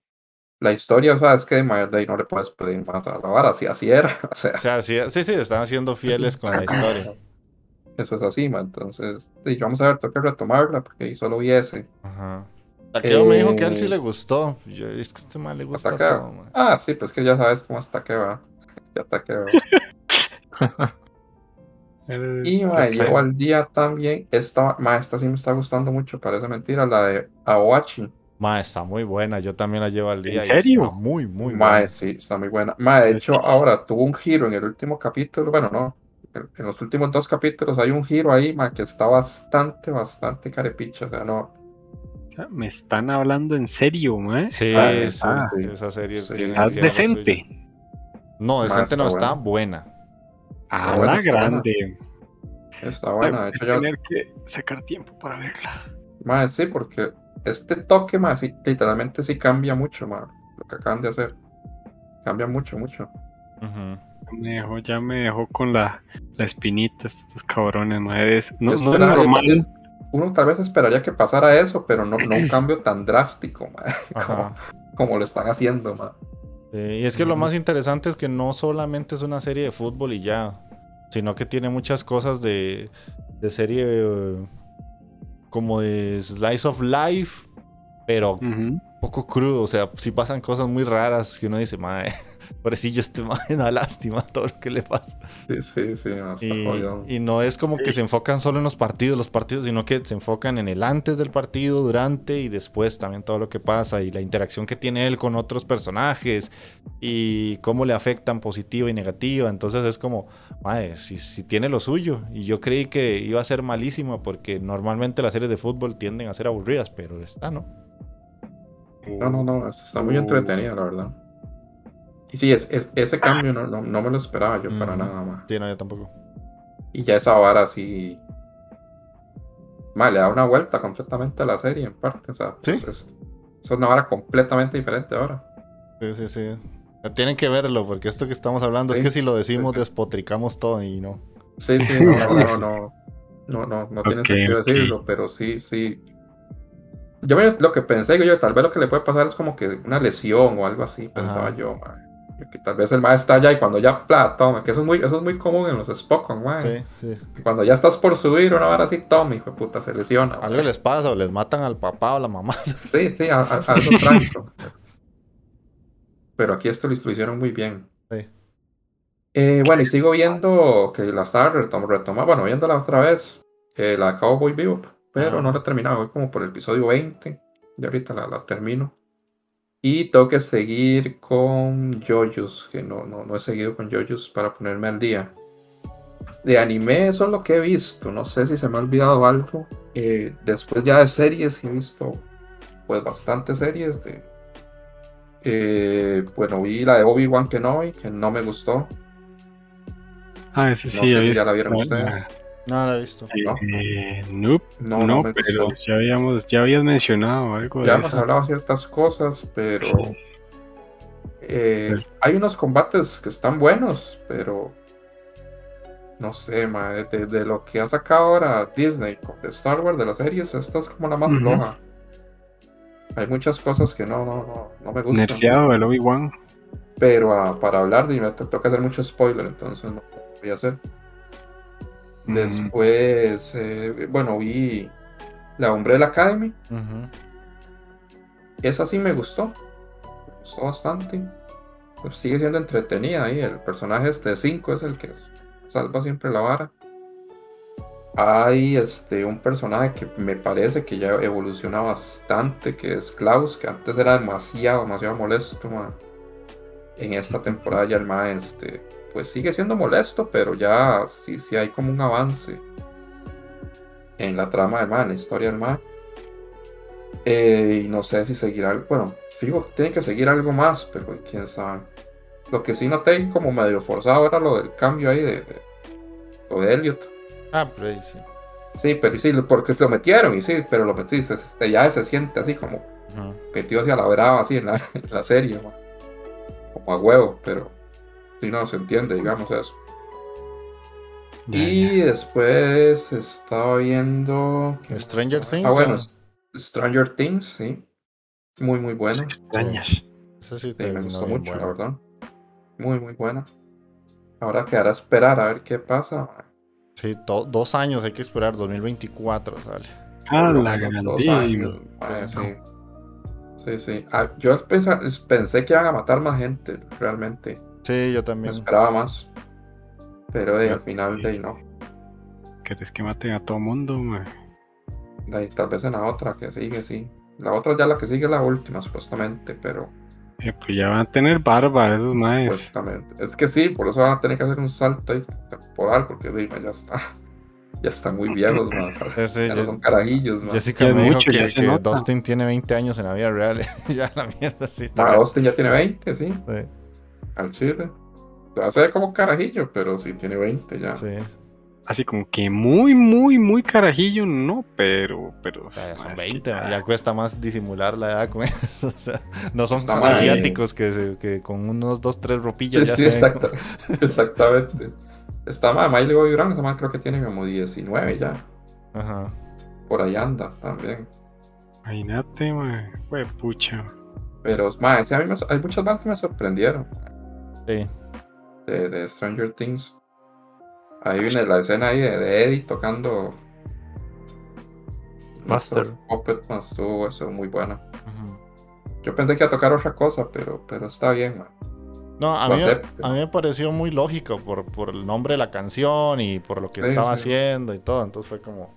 La historia, o sea, es que de ahí no le puedes pedir más a la vara, así, así era. <laughs> O sea, O sea, sí, sí, sí, están siendo fieles con la historia. Eso es así, ma. Entonces, sí, vamos a ver, tengo que retomarla porque ahí solo vi ese. Ajá. Taqueo me dijo que a él sí Eh, le gustó. Yo, es que este mal le gusta Hasta acá. todo, man. Ah, sí, pues que ya sabes cómo hasta que va. <laughs> Ya hasta <laughs> Y ma, llevo al día también. Esta, ma, esta sí me está gustando mucho, parece mentira, la de Awachi. Ma, está muy buena. Yo también la llevo al día. y serio? Está muy, muy Ma, buena. sí, está muy buena. Ma, de hecho, ahora tuvo un giro en el último capítulo. Bueno, no. En en los últimos dos capítulos hay un giro ahí, ma, que está bastante, bastante carepicha. O sea, no. O sea, me están hablando en serio, ma. Sí, Ah, sí, está, sí, sí. esa serie Sí, tiene, suyo. decente. No, Ma, decente está no, está buena. Buena. A buena, la está buena. grande. Está buena. De Voy hecho, a yo, tener que sacar tiempo para verla. ma, sí, porque este toque, ma, sí, literalmente sí cambia mucho, ma. Lo que acaban de hacer. Cambia mucho, mucho. Ujú. Me dejó, ya me dejó con la, la espinita estos cabrones, ma. Es- no, no es normal. Uno tal vez esperaría que pasara eso, pero no, no un <clears throat> cambio tan drástico, ma, <laughs> como, como lo están haciendo, ma. Eh, y es que lo más interesante es que no solamente es una serie de fútbol y ya, sino que tiene muchas cosas de, de serie eh, como de slice of life, pero Ujú. poco crudo. O sea, sí pasan cosas muy raras que uno dice, madre, pobrecillo este madre, da lástima todo lo que le pasa. Sí, sí, sí, ma, está Y, jodido. y no es como que se enfocan solo en los partidos, los partidos, sino que se enfocan en el antes del partido, durante y después también todo lo que pasa y la interacción que tiene él con otros personajes y cómo le afectan positiva y negativa. Entonces es como, madre, si, si tiene lo suyo. Y yo creí que iba a ser malísimo porque normalmente las series de fútbol tienden a ser aburridas, pero está, ¿no? No, no, no, está muy entretenida, la verdad. Y sí, es, es- ese cambio no, no, no me lo esperaba yo para Ujú. nada, ma. Sí, no, yo tampoco. Y ya esa vara sí. Ma, le da una vuelta completamente a la serie, en parte. O sea, Sí. es, es- es una vara completamente diferente ahora. Sí, sí, sí. Tienen que verlo porque esto que estamos hablando Sí, es que si lo decimos sí, despotricamos todo y no. Sí, sí, no, no, no, no. No, no, no tiene sentido decirlo, pero sí, sí. Yo lo que pensé, digo yo, tal vez lo que le puede pasar es como que una lesión o algo así, pensaba Ajá. yo, ma. Que tal vez el maestro está allá y cuando ya plata, toma, que eso es muy, eso es muy común en los Spokon, ma. Sí, sí. Cuando ya estás por subir una vara así, toma, hijo de puta, se lesiona. Algo les pasa o les matan al papá o la mamá. <laughs> Sí, sí, a- a- algo <laughs> trágico. Pero aquí esto lo hicieron muy bien. Sí. Eh, bueno, y sigo viendo que la estaba retom retoma- bueno, viéndola otra vez, eh, la Cowboy Bebop, pero Ajá. no la he terminado, voy como por el episodio 20, y ahorita la, la termino. Y tengo que seguir con JoJo's, que no, no, no he seguido con JoJo's para ponerme al día. De anime, eso es lo que he visto, no sé si se me ha olvidado algo. Eh, después ya de series, he visto pues bastantes series de... eh, bueno, vi la de Obi-Wan Kenobi, que no me gustó. Ah, ese No sí, sé he si ya la vieron ustedes. No lo he visto. ¿No? Eh, nope, No, no, pero gustó. ya habíamos, ya habías mencionado algo Ya de hemos eso. hablado ciertas cosas, pero eh, Sí. hay unos combates que están buenos, pero no sé, ma, de, lo que ha sacado ahora Disney con de Star Wars de las series, esta es como la más floja. Hay muchas cosas que no, no, no, no me gustan. Nerfeado el Obi-Wan. Pero ah, para hablar de me tengo que hacer mucho spoiler, entonces no lo voy a hacer. Mm, Después, eh, bueno, vi la Umbrella Academy. Ujú. Esa sí me gustó. Me gustó bastante. Pues sigue siendo entretenida ahí. El personaje este 5 es el que salva siempre la vara. Hay este un personaje que me parece que ya evoluciona bastante, que es Klaus, que antes era demasiado, demasiado molesto. En esta temporada ya el ma este, pues sigue siendo molesto, pero ya sí, sí hay como un avance en la trama del en la historia del. Eh, y no sé si seguirá, bueno, fijo, tiene que seguir algo más, pero quién sabe. Lo que sí noté como medio forzado era lo del cambio ahí de, de- lo de Elliot. Ah, pero ahí sí. Sí, pero sí, porque lo metieron y sí, pero lo metí, se- se- ya se siente así como Ujú. metido hacia la brava, así en la, <laughs> en la serie, como a huevo, pero sí, no se entiende, digamos eso. Y después estaba viendo. ¿qué más Stranger? Things, Ah, bueno, ¿no? Stranger Things, sí. Muy, muy ya. bueno. Extrañas. Eso sí Sí, te me gustó mucho, la verdad. Muy, muy buena. Ahora quedará a esperar a ver qué pasa. Sí, to- dos años hay que esperar, 2024 sale. Ah, Por la años, mae, sí. Sí, sí. Ah, yo pensé que iban a matar más gente, realmente. Sí, yo Me también. esperaba más. Pero de, Ya, al final de ahí no. ¿Querés que maten a todo mundo, mae? De ahí, tal vez en la otra que sigue, sí. La otra ya la que sigue es la última, supuestamente, pero Eh, pues ya van a tener barba esos maes. supuestamente. Es que sí, por eso van a tener que hacer un salto ahí temporal, porque dime, ya está. <laughs> Ya están muy viejos, man. Ese, <laughs> Ya no son carajillos, man. Jessica Ya es me dijo mucho, que, ya que. Dustin tiene 20 años en la vida real. <laughs> ya la mierda sí está. Ah, bien. Austin ya tiene 20, sí. Sí, Al chile. Se va a hacer como carajillo, pero sí tiene 20 ya. sí. Así como que muy, muy, muy carajillo, no, pero, pero. Ya son mae, es que 20, ya- ya cuesta más disimular la edad con <laughs> eso. O sea, no son Está como mal. asiáticos que, se- que con unos dos, tres ropillas Sí, ya sí, se exacta- <laughs> exactamente. Está mal, Miley Bobby Brown, esa creo que tiene como 19 ya. como- Ajá. Por ahí anda también. Imagínate. Fue pucha. Pero, a mí me, hay muchas bandas que me sorprendieron Sí. de, de Stranger Things. Ahí viene la escena ahí de, de Eddie tocando Master. Puppet, estuvo eso muy buena. Yo pensé que iba a tocar otra cosa, pero, pero está bien, man. No, a mí, a mí me pareció muy lógico por, por el nombre de la canción y por lo que Sí, estaba sí. haciendo y todo. Entonces fue como.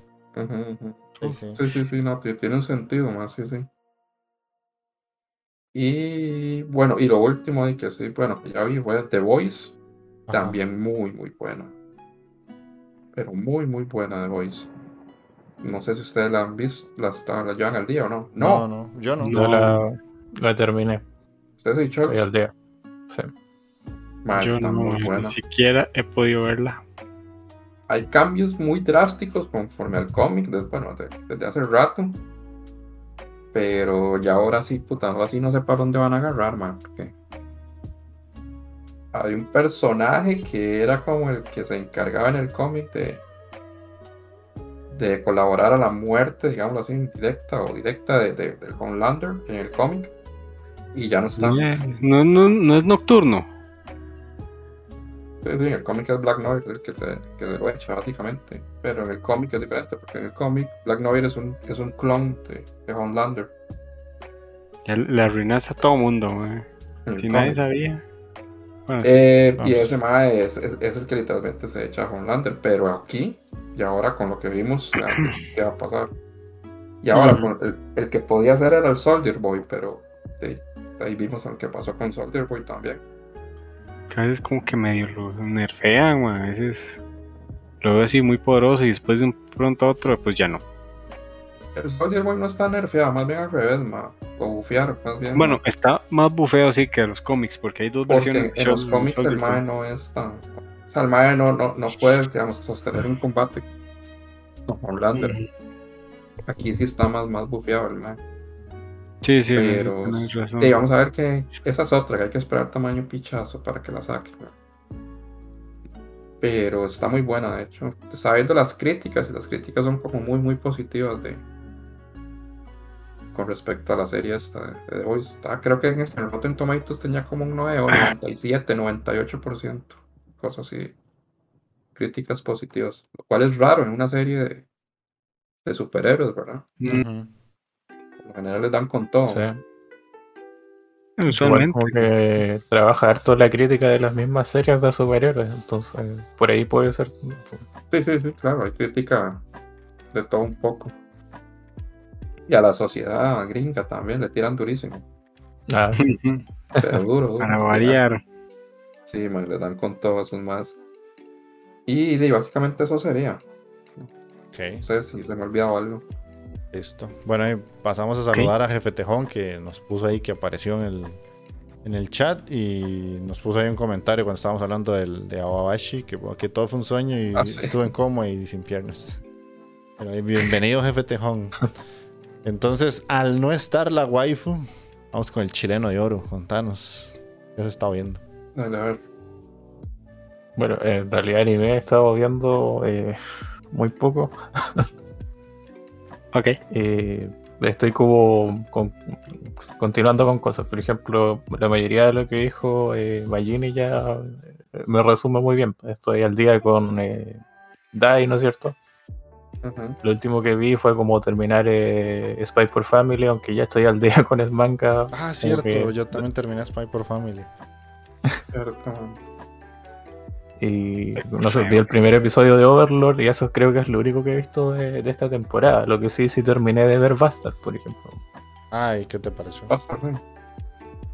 Sí, sí. Sí, sí, sí, no, ti- tiene un sentido más, sí, sí. Y bueno, y lo último de que sí, bueno, que ya vi fue The Voice, Ajá. también muy, muy buena. Pero muy, muy buena The Voice. No sé si ustedes la han visto, la, está- la llevan al día o no. No, No, no, yo no. Yo la, la terminé. ustedes han dicho, Estoy al día. Sí. "Ma, Yo está no, muy ni siquiera he podido verla. Hay cambios muy drásticos conforme al cómic, bueno, de- desde hace rato. Pero ya ahora sí, puta, ahora sí no sé para dónde van a agarrar, man. Porque hay un personaje que era como el que se encargaba en el cómic de, de colaborar a la muerte, digámoslo así, indirecta o directa de, de, del Homelander en el cómic. Y ya no está. No, no, no es nocturno. En el cómic es Black Noir el que se, que se lo echa, básicamente. Pero en el cómic es diferente, porque en el cómic Black Noir es un, es un clon de, de Homelander. Le arruinaste a todo mundo, Si nadie sabía. Bueno, sí. Eh, y ese mae es, es, es el que literalmente se echa a Homelander. Pero aquí, y ahora con lo que vimos, ya, <coughs> ¿qué va a pasar? Y ahora, el, el que podía ser era el Soldier Boy, pero de, de ahí vimos lo que pasó con Soldier Boy también. Que a veces como que medio lo nerfean, mae. A veces lo veo así muy poderoso y después de un pronto a otro, pues ya no. El Soldier Boy no está nerfeado, más bien al revés, ma. Lo bufearon, más bien. Bueno, está más bufeo así que los cómics, porque hay dos Porque versiones. en los cómics el mae no es tan. O sea, el mae no, no, no puede, digamos, sostener un combate No, Homelander. Ujú. Aquí sí está más, más bufeado el man. Sí, sí, Pero razón. sí, vamos a ver que esa es otra, que hay que esperar tamaño pichazo para que la saque. ¿no? Pero está muy buena, de hecho. Está viendo las críticas y las críticas son como muy, muy positivas de con respecto a la serie esta de Voice. Está, creo que en este en Rotten Tomatoes tenía como un 9 o 97, 98%. Cosas así. Críticas positivas. Lo cual es raro en una serie de, de superhéroes, ¿verdad? Ujú. Por lo general les dan con todo. Sí. Igual Usualmente. como que trabaja harto la crítica de las mismas series de superhéroes, entonces por ahí puede ser. Sí, sí, sí, claro, hay crítica de todo un poco. Y a la sociedad gringa también le tiran durísimo. Ah. Pero duro, duro. Para variar. Sí, man, le dan con todo eso más. Y, básicamente eso sería. Ok, No sé si se me ha olvidado algo. Listo. Bueno, ahí pasamos a saludar a Jefe Tejón que nos puso ahí que apareció en el, en el chat y nos puso ahí un comentario cuando estábamos hablando del, de Awabashi, que, que todo fue un sueño y Ah, sí. estuvo en coma y sin piernas. Bienvenido, Jefe Tejón. <laughs> Entonces, al no estar la waifu, vamos con el chileno de oro. Contanos. ¿Qué se está viendo? Dale, a ver. bueno, en realidad anime he estado viendo eh, muy poco. <laughs> Ok. Eh, estoy como con- continuando con cosas. Por ejemplo, la mayoría de lo que dijo eh, Magini ya eh, me resume muy bien. Estoy al día con eh, Dai, ¿no es cierto? Lo último que vi fue como terminar eh, Spy por Family, aunque ya estoy al día <laughs> con el manga. Ah, cierto. que- Yo también terminé Spy por Family. Y no sé, vi el primer episodio de Overlord y eso creo que es lo único que he visto de, de esta temporada. Lo que sí, sí terminé de ver Bastard, por ejemplo. Ay, ¿qué te pareció? Basta, güey.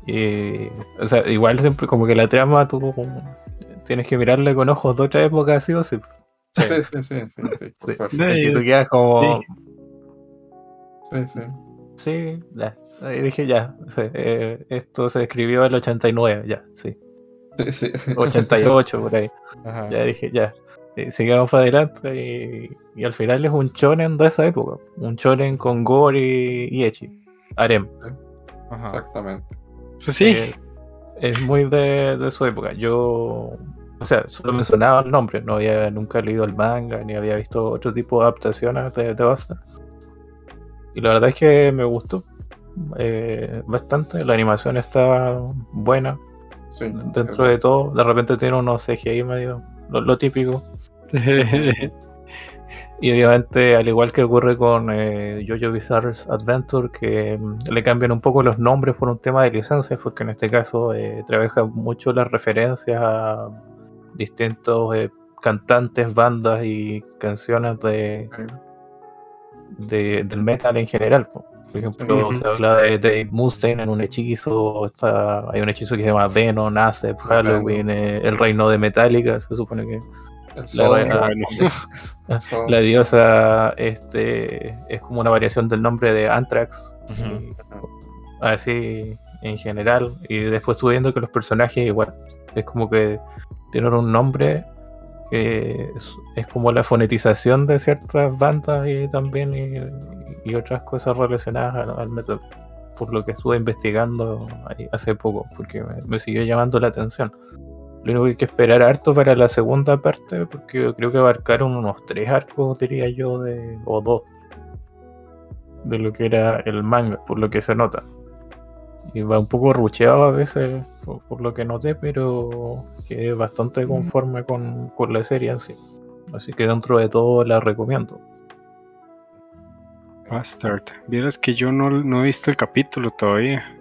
Y, o sea, igual siempre como que la trama tú tienes que mirarle con ojos de otra época, así o sí. Sí, sí, sí, sí, sí, Sí. Y tú quedas como, Sí, sí. sí, ya. Ahí dije ya, sí, eh, esto se escribió en el 89, ya, sí. Sí, sí, sí. 88 por ahí. Ajá. Ya dije, ya. Eh, sigamos para adelante y, y al final es un shonen de esa época. Un shonen con gore y, y echi. Harem. Ajá. Exactamente. Pues sí. Eh, es muy de, de su época. Yo, o sea, solo mencionaba el nombre. No había nunca leído el manga ni había visto otro tipo de adaptaciones de, de Basta. Y la verdad es que me gustó eh, bastante. La animación está buena Sí. dentro de todo. De repente tiene unos CGI medio lo, lo típico. <laughs> Y obviamente, al igual que ocurre con eh, JoJo Bizarre's Adventure, que mm, le cambian un poco los nombres por un tema de licencias, porque en este caso eh, trabaja mucho las referencias a distintos eh, cantantes, bandas y canciones de, de- del metal en general. po. Por ejemplo, se habla de Dave Mustaine en un hechizo, está, hay un hechizo que se llama Venom, Acep, Halloween, eh, el reino de Metallica, se supone que la, reina- <laughs> diosa este, es como una variación del nombre de Anthrax, y así en general. Y después estuve viendo que los personajes igual, es como que tienen un nombre que es, como la fonetización de ciertas bandas y también y, otras cosas relacionadas al, al metal. Por lo que estuve investigando hace poco, porque me, siguió llamando la atención. Lo único que hay que esperar harto para la segunda parte, porque creo que abarcaron unos tres arcos, diría yo, de, o dos, de lo que era el manga, por lo que se nota. Y va un poco rucheado a veces, por lo que noté, pero quedé bastante conforme con, con la serie en sí. Así que dentro de todo la recomiendo. Bastard. Vieras que yo no, no he visto el capítulo todavía.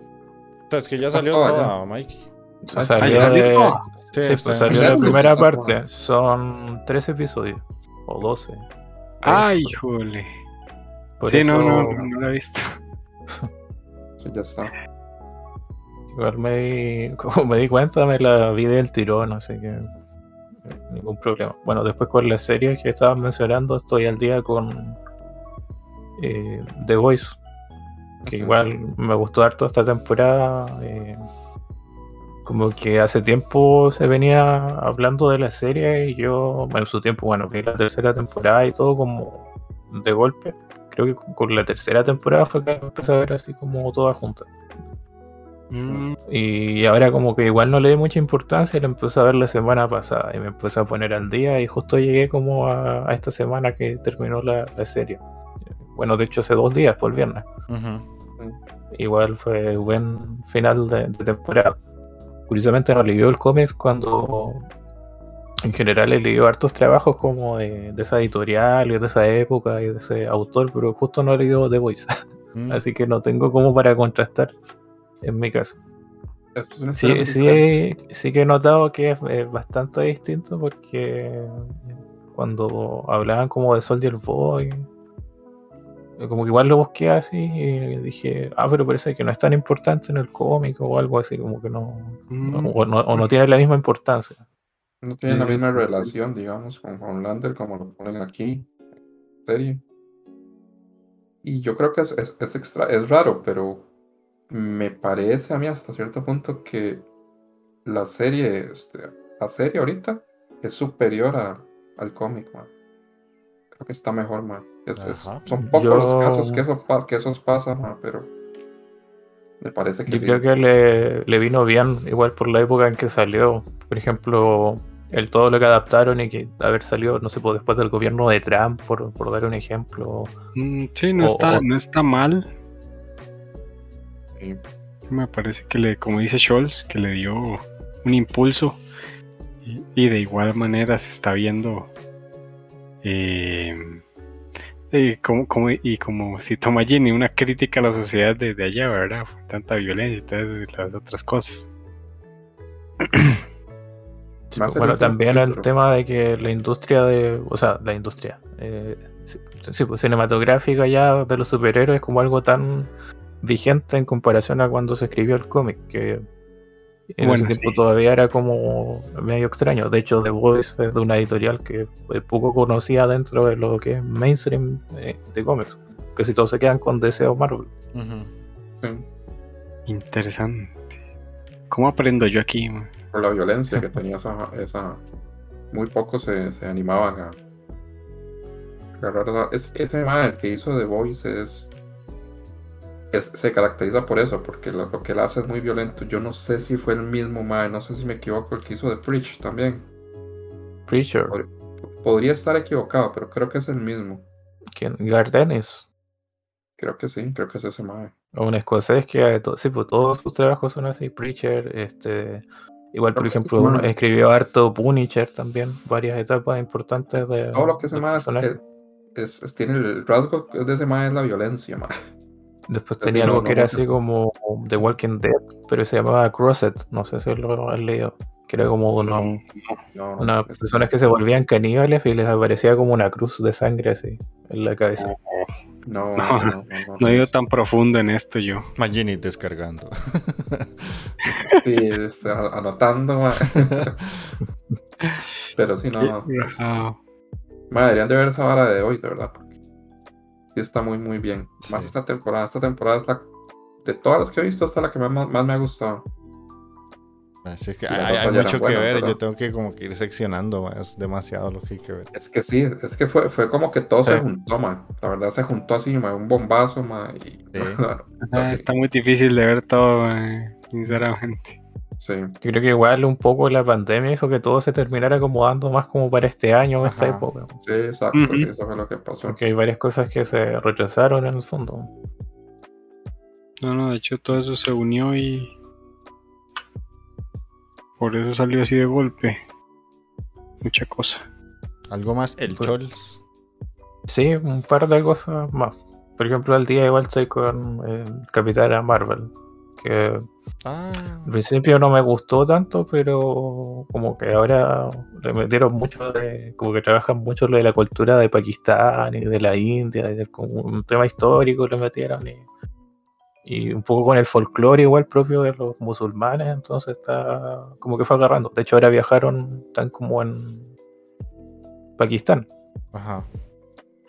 O sea, es que ya salió Oh, ya. toda, Mikey. Se Ah, salió ¿ya salió de- toda? Sí, pues salió ¿En la primera parte. Son tres episodios, o 12. Ay, híjole. Sí, no, no, no, no la he visto. <laughs> Sí, ya está. Igual me di, <laughs> como me di cuenta, me la vi del tirón, así que eh, ningún problema. Bueno, después con las series que estabas mencionando, estoy al día con eh, The Voice, que igual me gustó harto esta temporada. eh, como que hace tiempo se venía hablando de la serie y yo, en su tiempo, bueno, vi la tercera temporada y todo como de golpe. Creo que con- con la tercera temporada fue que empecé a ver así como todas juntas. Mm, Y ahora como que igual no le di mucha importancia y la empecé a ver la semana pasada y me empecé a poner al día y justo llegué como a, a esta semana que terminó la, la serie. Bueno, de hecho hace dos días, por el viernes. Igual fue buen final de, de temporada. Curiosamente no leí el cómic cuando en general he leído hartos trabajos como de, de esa editorial y de esa época y de ese autor, pero justo no he leído The Voice, <laughs> Mm. así que no tengo como para contrastar en mi caso. Sí, sí, sí que he notado que es eh, bastante distinto porque cuando hablaban como de Soldier Boy, como que igual lo busqué así y dije, ah, pero parece que no es tan importante en el cómic o algo así, como que no, mm, o, no, o no tiene la misma importancia. No tienen la misma relación, digamos, con Homelander como lo ponen aquí, en serie. Y yo creo que es, es, es extra, es raro, pero me parece a mí hasta cierto punto que la serie, este, la serie ahorita es superior a- al cómic, man. Creo que está mejor, man. Es- es- son pocos los Yo- casos que eso, que esos pasan, man, pero me parece que Yo sí. creo que le, le vino bien, igual por la época en que salió. Por ejemplo, el todo lo que adaptaron y que haber salido, no sé, pues, después del gobierno de Trump, por, por dar un ejemplo. mm, sí, no O- está, o- no está mal. Sí. Me parece que le, como dice Scholz, que le dio un impulso y, y de igual manera se está viendo eh, eh, como, como- y como si toma Ginny una crítica a la sociedad desde allá, ¿verdad? Tanta violencia y todas las otras cosas. Bueno, también el tema de que la industria de, o sea, la industria eh, sí, sí, pues, cinematográfica ya de los superhéroes es como algo tan vigente en comparación a cuando se escribió el cómic, que en Bueno, ese tiempo sí. todavía era como medio extraño. De hecho, The Voice es de una editorial que es poco conocida dentro de lo que es mainstream eh, de cómics. Casi todos se quedan con DC o Marvel. Sí, Interesante. ¿Cómo aprendo yo aquí? man? por la violencia que <laughs> tenía esa, esa muy pocos se, se animaban a agarrar esa- es, ese mae que hizo The Voice es, es- se caracteriza por eso porque lo, lo que él hace es muy violento yo no sé si fue el mismo mae no sé si me equivoco el que hizo The Preach también Preacher, podría estar equivocado pero creo que es el mismo quien Gardenis, creo que sí creo que es ese mae o un escocés que eh, to- sí, pues todos sus trabajos son así. Preacher, este. Igual, por Creo ejemplo, uno escribió harto Punisher también, varias etapas importantes de. todo lo que del mae es, es- tiene el rasgo de ese mae es la violencia mae. Después tenía algo no que era así como The Walking Dead, pero se llamaba Crosset, no sé si lo has leído. Que era como uno, No, no, no, unas personas que se volvían caníbales y les aparecía como una cruz de sangre así en la cabeza. no, No, no, no, no, no he ido es- tan profundo en esto yo. Magini descargando. <laughs> Sí, a- anotando, ma. <laughs> Pero sí, no. pues, Ah, ma, deberían de ver esa vara de hoy, de verdad. Sí está muy, muy bien. Más esta temporada. Esta temporada es la. De todas las que he visto, esta es la que más, más me ha gustado. Así es que hay, mucho que buenas, ver. Yo tengo que como que ir seccionando. Es demasiado lo que hay que ver. Es que sí, es que fue, fue como que todo se juntó, ma. La verdad se juntó así, ma, un bombazo, ma. Y, Sí. <laughs> ah, así, está muy difícil de ver todo, eh, sinceramente. Sí. Yo creo que igual un poco la pandemia hizo que todo se terminara acomodando más como para este año o esta Ajá. época. Sí, exacto, sí, eso fue lo que pasó. Porque hay varias cosas que se rechazaron en el fondo. No, no, de hecho todo eso se unió y por eso salió así de golpe. Mucha cosa. Algo más, el Pues- Chols. Sí, un par de cosas más. Por ejemplo, al día igual estoy con eh, Capitana Marvel. Que Ah, al principio no me gustó tanto, pero como que ahora le metieron mucho de. como que trabajan mucho lo de la cultura de Pakistán y de la India, y de como un tema histórico le metieron y, y un poco con el folclore igual propio de los musulmanes, entonces está como que fue agarrando. De hecho, ahora viajaron tan como en Pakistán. ajá.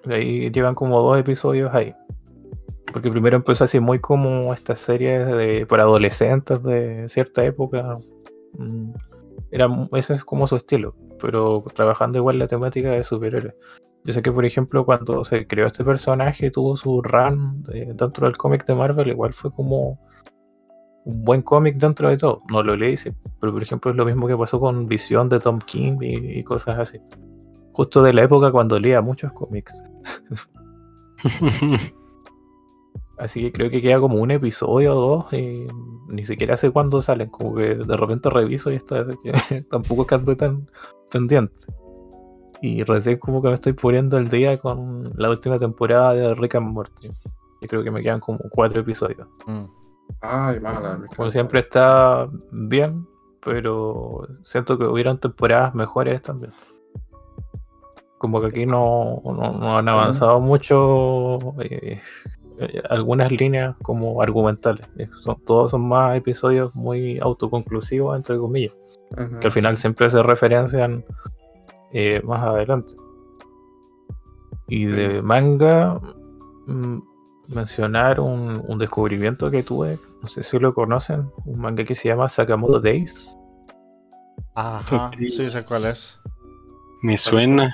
Ahí llevan como dos episodios ahí. Porque primero empezó así muy como estas series de, para adolescentes de cierta época. Mm, Era, ese es como su estilo. Pero trabajando igual la temática de superhéroes. Yo sé que, por ejemplo, cuando se creó este personaje, tuvo su run de- dentro del cómic de Marvel, igual fue como un buen cómic dentro de todo. No lo leí, sí, pero por ejemplo es lo mismo que pasó con Visión de Tom King y, y cosas así. Justo de la época cuando leía muchos cómics. <laughs> Así que creo que queda como un episodio o dos y ni siquiera sé cuándo salen. Como que de repente reviso y está, <laughs> tampoco es que tan pendiente. Y recién como que me estoy poniendo el día con la última temporada de Rick and Morty. Y creo que me quedan como cuatro episodios. Mm. Ay, mala. Como siempre está bien, pero siento que hubieron temporadas mejores también. Como que aquí no, no, no han avanzado mucho eh, algunas líneas como argumentales. Eh, son- todos son más episodios muy autoconclusivos, entre comillas, que al final siempre se referencian eh, más adelante. Y de manga, mm, mencionar un, un descubrimiento que tuve, no sé si lo conocen, un manga que se llama Sakamoto Days. Ajá, sí sé cuál es. Me suena.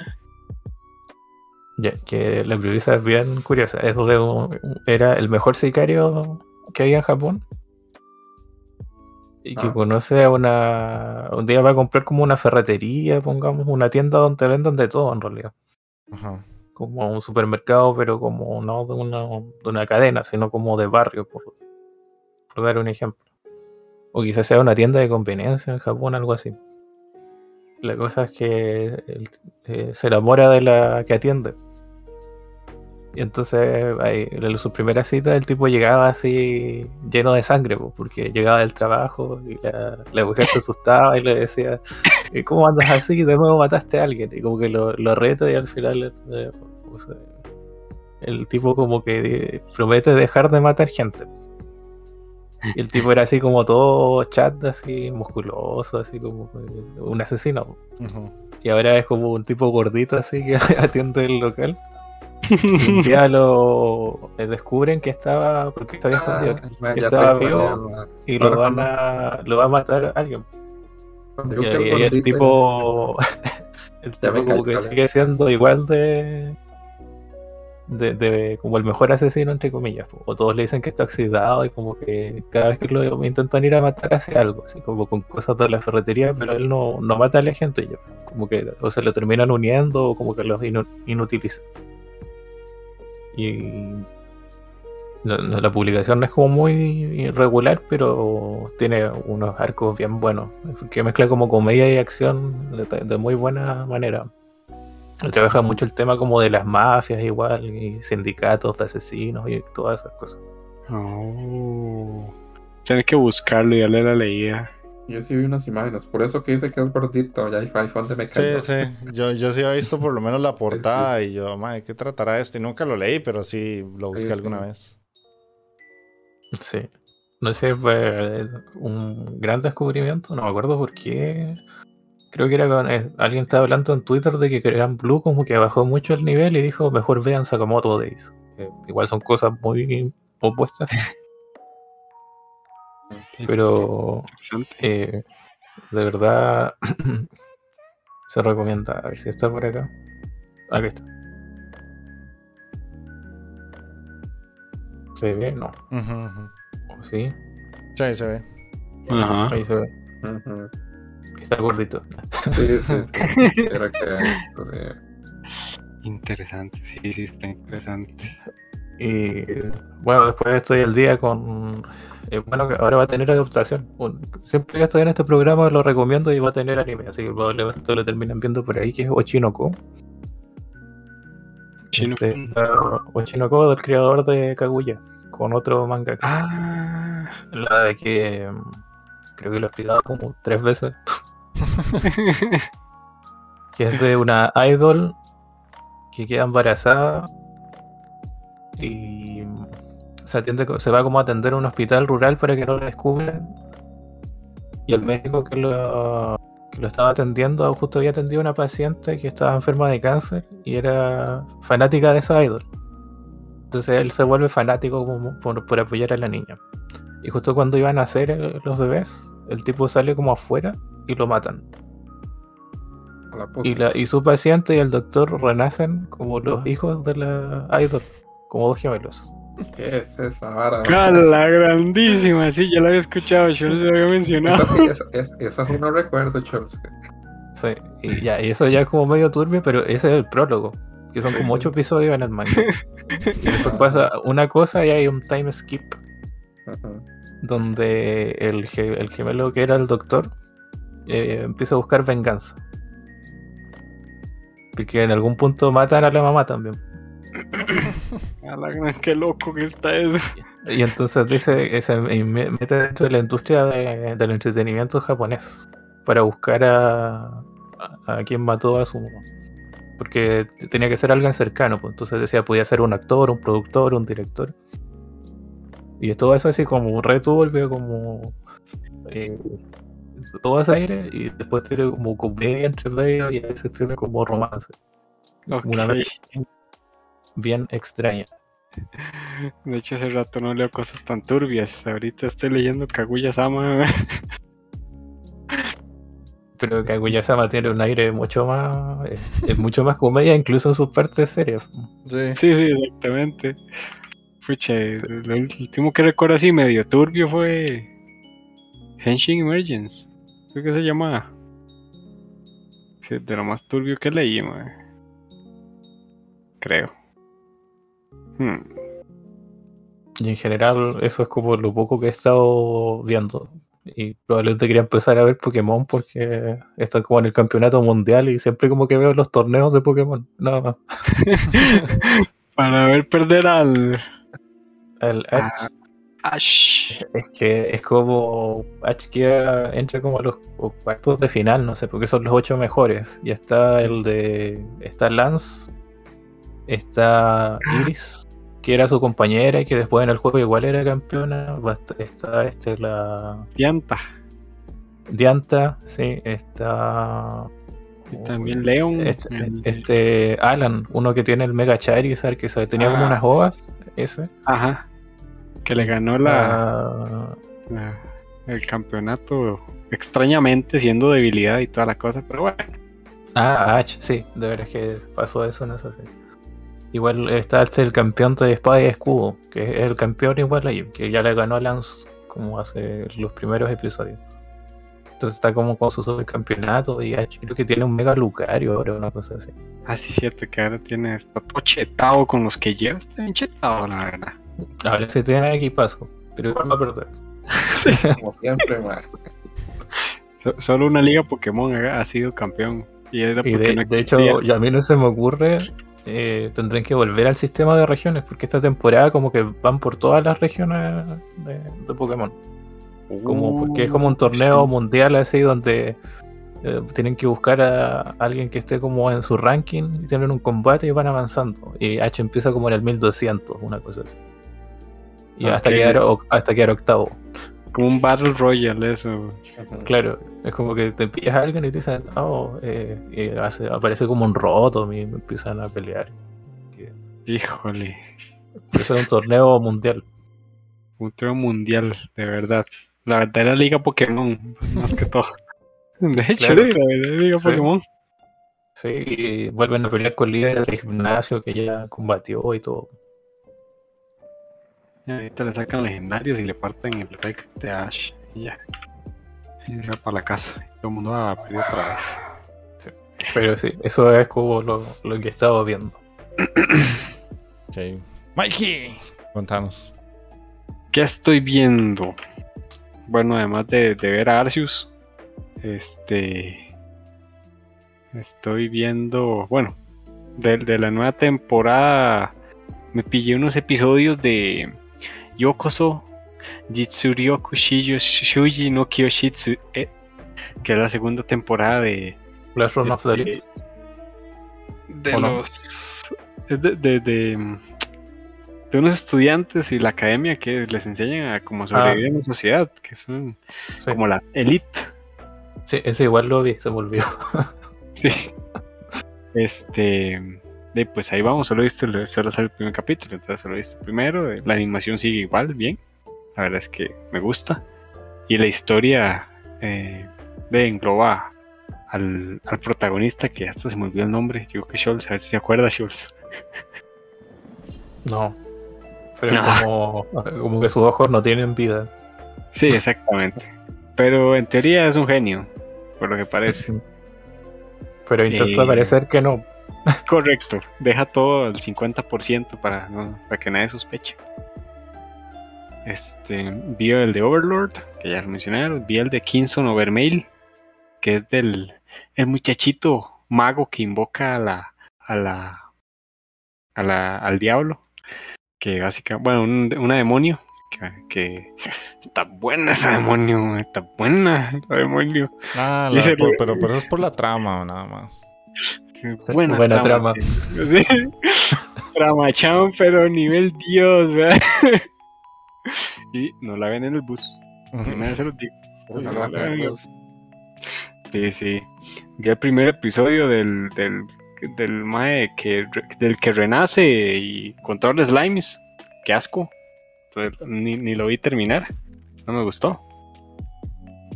Ya, que la premisa es bien curiosa. Es de un- era el mejor sicario que había en Japón. Y que Ah. conoce a una. Un día va a comprar como una ferretería, pongamos, una tienda donde venden de todo en realidad. Ajá. Como un supermercado, pero como no de una, de una cadena, sino como de barrio, por, por dar un ejemplo. O quizás sea una tienda de conveniencia en Japón, algo así. La cosa es que él, eh, se enamora de la que atiende. Y entonces, ahí, en su primera cita, el tipo llegaba así lleno de sangre, po, porque llegaba del trabajo y la, la mujer se asustaba y le decía, "¿Y ¿cómo andas así? De nuevo mataste a alguien. Y como que lo, lo reta y al final eh, sea, el tipo como que eh, promete dejar de matar gente. Y el tipo era así como todo chat, así musculoso, así como eh, un asesino. Y ahora es como un tipo gordito así que <laughs> atiende el local. Y <laughs> un día lo eh, descubren que estaba, porque estaba escondido, Ah, que ya estaba vivo y lo van a, lo va a matar alguien. cuando Y, y- el tipo, <laughs> el Ya me tipo como que vale. sigue siendo igual de, de, de- como el mejor asesino entre comillas. po. O todos le dicen que está oxidado y como que cada vez que lo intentan ir a matar hace algo, así como con cosas de la ferretería, pero él no, no mata a la gente ya. Como que o se lo terminan uniendo o como que los inu- inutiliza. Y la, publicación no es como muy irregular, pero tiene unos arcos bien buenos. Que mezcla como comedia y acción de, de muy buena manera. Trabaja mucho el tema como de las mafias igual, y sindicatos de asesinos y todas esas cosas. Oh. Tienes que buscarlo, ya le la leía. Yo sí vi unas imágenes, por eso que dice que es gordito, ya hay ahí fue donde me Sí, sí. Yo, yo sí había visto por lo menos la <laughs> portada y yo, madre, ¿qué tratará esto? Y nunca lo leí, pero sí lo busqué Sí, alguna vez. Sí. No sé, fue un gran descubrimiento, no me acuerdo por qué. Creo que era con eh, alguien estaba hablando en Twitter de que Gran Blue como que bajó mucho el nivel y dijo mejor vean Sakamoto Days. Que igual son cosas muy opuestas, <laughs> pero eh, de verdad <clears throat> se recomienda. A ver si está por acá. Aquí está. ¿Se ve? No. Ujú. Sí, Sí, se ve. Ajá. ahí se ve. Está gordito. Sí, sí, sí. <laughs> Quisiera que esto, sí. Interesante, sí, sí, está interesante. Y bueno, después estoy al día con. eh, bueno, ahora va a tener adaptación. Un- siempre que estoy en este programa lo recomiendo y va a tener anime, así que probablemente lo terminen viendo por ahí, que es Ochinoko. Chino. Este, está Ochinoko del creador de Kaguya, con otro manga. Ah. La de que mm, creo que lo he explicado como tres veces. <laughs> que es de una idol que queda embarazada y se, atiende, se va como a atender a un hospital rural para que no la descubran. Y el médico que lo, que lo estaba atendiendo justo había atendido a una paciente que estaba enferma de cáncer y era fanática de esa idol. Entonces él se vuelve fanático como por, por apoyar a la niña. Y justo cuando iban a nacer los bebés, el tipo sale como afuera y lo matan. La. Y, la, y su paciente y el doctor renacen como los hijos de la idol, como dos gemelos. ¿Qué es esa vara? ¡Cala, grandísima! Sí, ya la había escuchado, yo les había mencionado. Esa sí, esa, esa- esa sí no recuerdo, Chols. Sí, y ya, y eso ya es como medio turbio, pero ese es el prólogo, que son como ocho episodios en el manga. <laughs> Y después pasa una cosa y hay un time skip donde el, ge- el gemelo que era el doctor eh, empieza a buscar venganza. Porque en algún punto matan a la mamá también. <laughs> A la gran, qué loco que está eso. Y entonces dice, se me- mete dentro de la industria de- del entretenimiento japonés para buscar a, a, a quien mató a su. Porque tenía que ser alguien cercano, pues entonces decía, podía ser un actor, un productor, un director. Y todo eso así como returbio, como eh, todo ese aire, y después tiene como comedia entre medio y a veces tiene como romance. Una vez bien extraña. De hecho, hace rato no leo cosas tan turbias. Ahorita estoy leyendo Kaguya Sama. <laughs> Pero Kaguya-sama tiene un aire mucho más. Es, es mucho más comedia, incluso en sus partes serias. Sí. Sí, sí, exactamente. Pucha, lo último que recuerdo así medio turbio fue Henshin Emergence. Creo que se llamaba. Sí, de lo más turbio que leí. Creo. Hmm. Y en general, eso es como lo poco que he estado viendo. Y probablemente quería empezar a ver Pokémon porque está como en el campeonato mundial y siempre como que veo los torneos de Pokémon. Nada más. <laughs> Para ver perder al El Ash, Ash. es que es como Ash queda, entra como a los cuartos de final, no sé, porque son los ocho mejores. Y está el de. Está Lance, está Iris, que era su compañera y que después en el juego igual era campeona. Está este, la. Dianta. Dianta, sí, está. Y también Leon. Este, el- este Alan, uno que tiene el Mega Charizard, que se tenía como Ah, unas ovas, ese. Ajá. Que le ganó la, Ah, la- el campeonato extrañamente siendo debilidad y toda la cosa, pero bueno. Ah, H, sí, de veras que pasó eso en esa serie. Igual está este, el campeón de espada y escudo, que es el campeón igual ahí, que ya le ganó a Lance como hace los primeros episodios. Entonces está como con su supercampeonato y creo que tiene un mega Lucario ahora, una cosa así. Ah, sí, cierto que ahora tiene, está todo chetado con los que lleva, está bien chetado, la verdad. Ahora sí tiene equipazo, pero igual va a perder. <laughs> Como siempre, man. So- solo una liga Pokémon ha, ha sido campeón. Y, era Y porque de, no de hecho, existía. y a mí no se me ocurre, eh, tendrán que volver al sistema de regiones, porque esta temporada como que van por todas las regiones de, de Pokémon. Como, porque es como un torneo sí. mundial así donde eh, tienen que buscar a alguien que esté como en su ranking y tienen un combate y van avanzando. Y H empieza como en el 1200, una cosa así. Y Ah, hasta, quedar, hasta quedar octavo. Como un Battle Royale, eso. Claro, es como que te pillas a alguien y te dicen, oh, eh, y hace- aparece como un roto y empiezan a pelear. Híjole. Pero eso es un torneo mundial. Un torneo mundial, de verdad. La verdadera liga Pokémon, más que todo. <laughs> De hecho, Claro. sí, la liga Sí. Pokémon. Sí, y vuelven a pelear con líderes del gimnasio que ya combatió y todo. Y ahorita le sacan legendarios y le parten el rey de Ash. Y ya. Y se va para la casa. Todo el mundo va a perder otra vez. Pero sí, eso es como lo, lo que estaba viendo. <clears throat> Ok. Mikey, contanos. ¿Qué estoy viendo? Bueno, además de, de ver a Arceus, este. Estoy viendo. Bueno, de, de la nueva temporada. Me pillé unos episodios de Yokoso Jitsuryoku Shiyo Shuji no Kyoshitsu, eh, que es la segunda temporada de. Run of the de, Elite. de los. De, de, de, de unos estudiantes y la academia que les enseñan a cómo sobrevivir en la sociedad, que son Sí. como la elite. Sí, ese igual lo vi, se me olvidó. <laughs> Sí. Este. de, pues ahí vamos, solo he visto el, solo sale el primer capítulo, entonces solo he visto el primero. La animación sigue igual, bien. La verdad es que me gusta. Y la historia eh, de engloba al, al protagonista que hasta se me olvidó el nombre. Yo creo que Schultz, a ver si se acuerda Schultz. No. Pero No. como, como que sus ojos no tienen vida. Sí, exactamente. Pero en teoría es un genio, por lo que parece. Pero intenta Eh, parecer que no. Correcto, deja todo al 50% para, no- para que nadie sospeche. Este, vi el de Overlord, que ya lo mencionaron, vi el de Kingston Overmail, que es del el muchachito mago que invoca a la a la, a la al diablo, que básicamente, bueno, un- una demonio que, que está buena esa demonio, está buena la demonio. Ah, la- por- pero, pero eso es por la trama, nada más. Buena, buena trama. sí. <laughs> Pero nivel Dios, ¿verdad? <laughs> Y no la ven en el bus. de vez <laughs> se los digo. Uy, No la ven en el bus. Sí, sí. Vi el primer episodio del, del, del mae que, del que renace y controla slimes. Qué asco. Entonces, ni, ni lo vi terminar. No me gustó.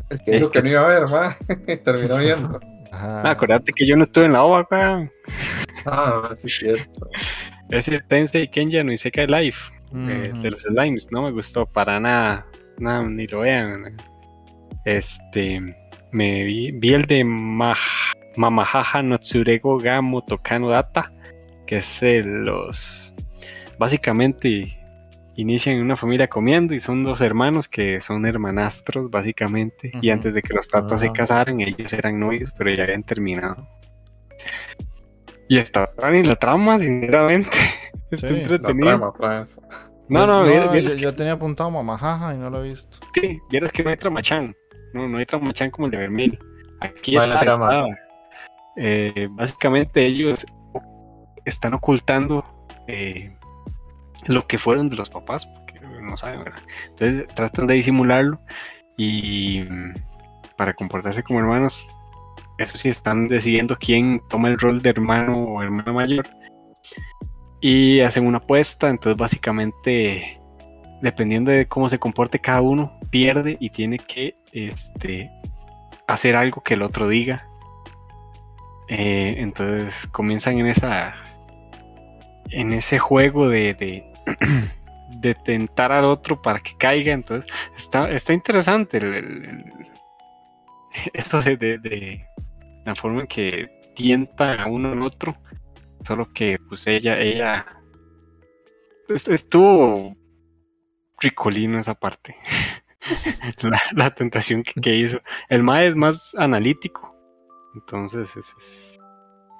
El que dijo que no iba a ver, ma, <laughs> terminó viendo. Ajá. Ah, acordate que yo no estuve en la OVA, weón. Ah, sí, es cierto. Ese Tensei Kenja no Isekai Life. Eh, de los slimes, no me gustó para nada, nada, ni lo vean. Este, me vi, vi el de Mah- Mamahaha no Tsurego ga Motokano Data, que es de los, básicamente inician en una familia comiendo y son dos hermanos que son hermanastros, básicamente, y antes de que los tatas se Ah. casaran, ellos eran novios, pero ya habían terminado. Y está en la trama, sinceramente. Está Sí, la La entretenido. trama otra vez. No, no, Yo- tenía apuntado mamajaja y no lo he visto. Sí, vieras que no hay tramachán. No, no hay tramachán como el de Vermil. Aquí Va en la está. trama. Eh, básicamente ellos están ocultando eh, lo que fueron de los papás, porque no saben, ¿verdad? Entonces tratan de disimularlo y mm, para comportarse como hermanos, eso sí, están decidiendo quién toma el rol de hermano o hermana mayor. Y hacen una apuesta, entonces básicamente dependiendo de cómo se comporte cada uno, pierde y tiene que este, hacer algo que el otro diga. Eh, entonces comienzan en esa en ese juego de, de, <clears throat> tentar al otro para que caiga. Entonces está, está interesante el, el- <laughs> de- de la forma en que tienta a uno al otro. Solo que pues ella, ella est- estuvo ricolino esa parte. <laughs> la, la tentación que, que hizo. El MAE es más analítico. Entonces es, es,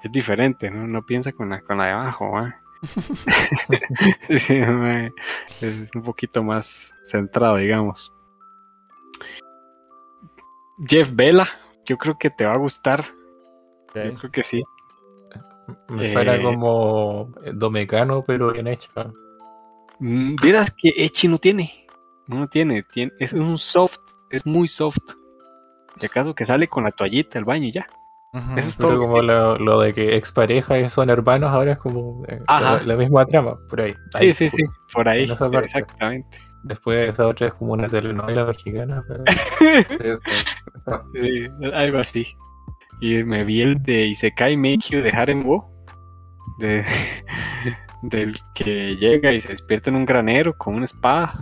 es diferente, ¿no? No piensa con la, con la de abajo, ¿va? <laughs> Sí, mae es un poquito más centrado, digamos. Jeff Vela, yo creo que te va a gustar. Yo creo que sí. Me suena Eh, como Domecano, pero bien hecho. Mm, Vieras que Echi no tiene. No tiene, tiene. Es un soft. Es muy soft. Si acaso que sale con la toallita al baño y ya. Ujú. Eso es Pero todo. como lo, lo de que expareja y son hermanos ahora es como eh, la, la misma trama, por ahí. Sí, Ahí, sí, sí. Por ahí. en. Exactamente. Después esa otra es como una telenovela mexicana. pero- <laughs> Sí, algo así. Y me vi el de Isekai Make You de Harem Wo. De, <laughs> del que llega y se despierta en un granero con una espada.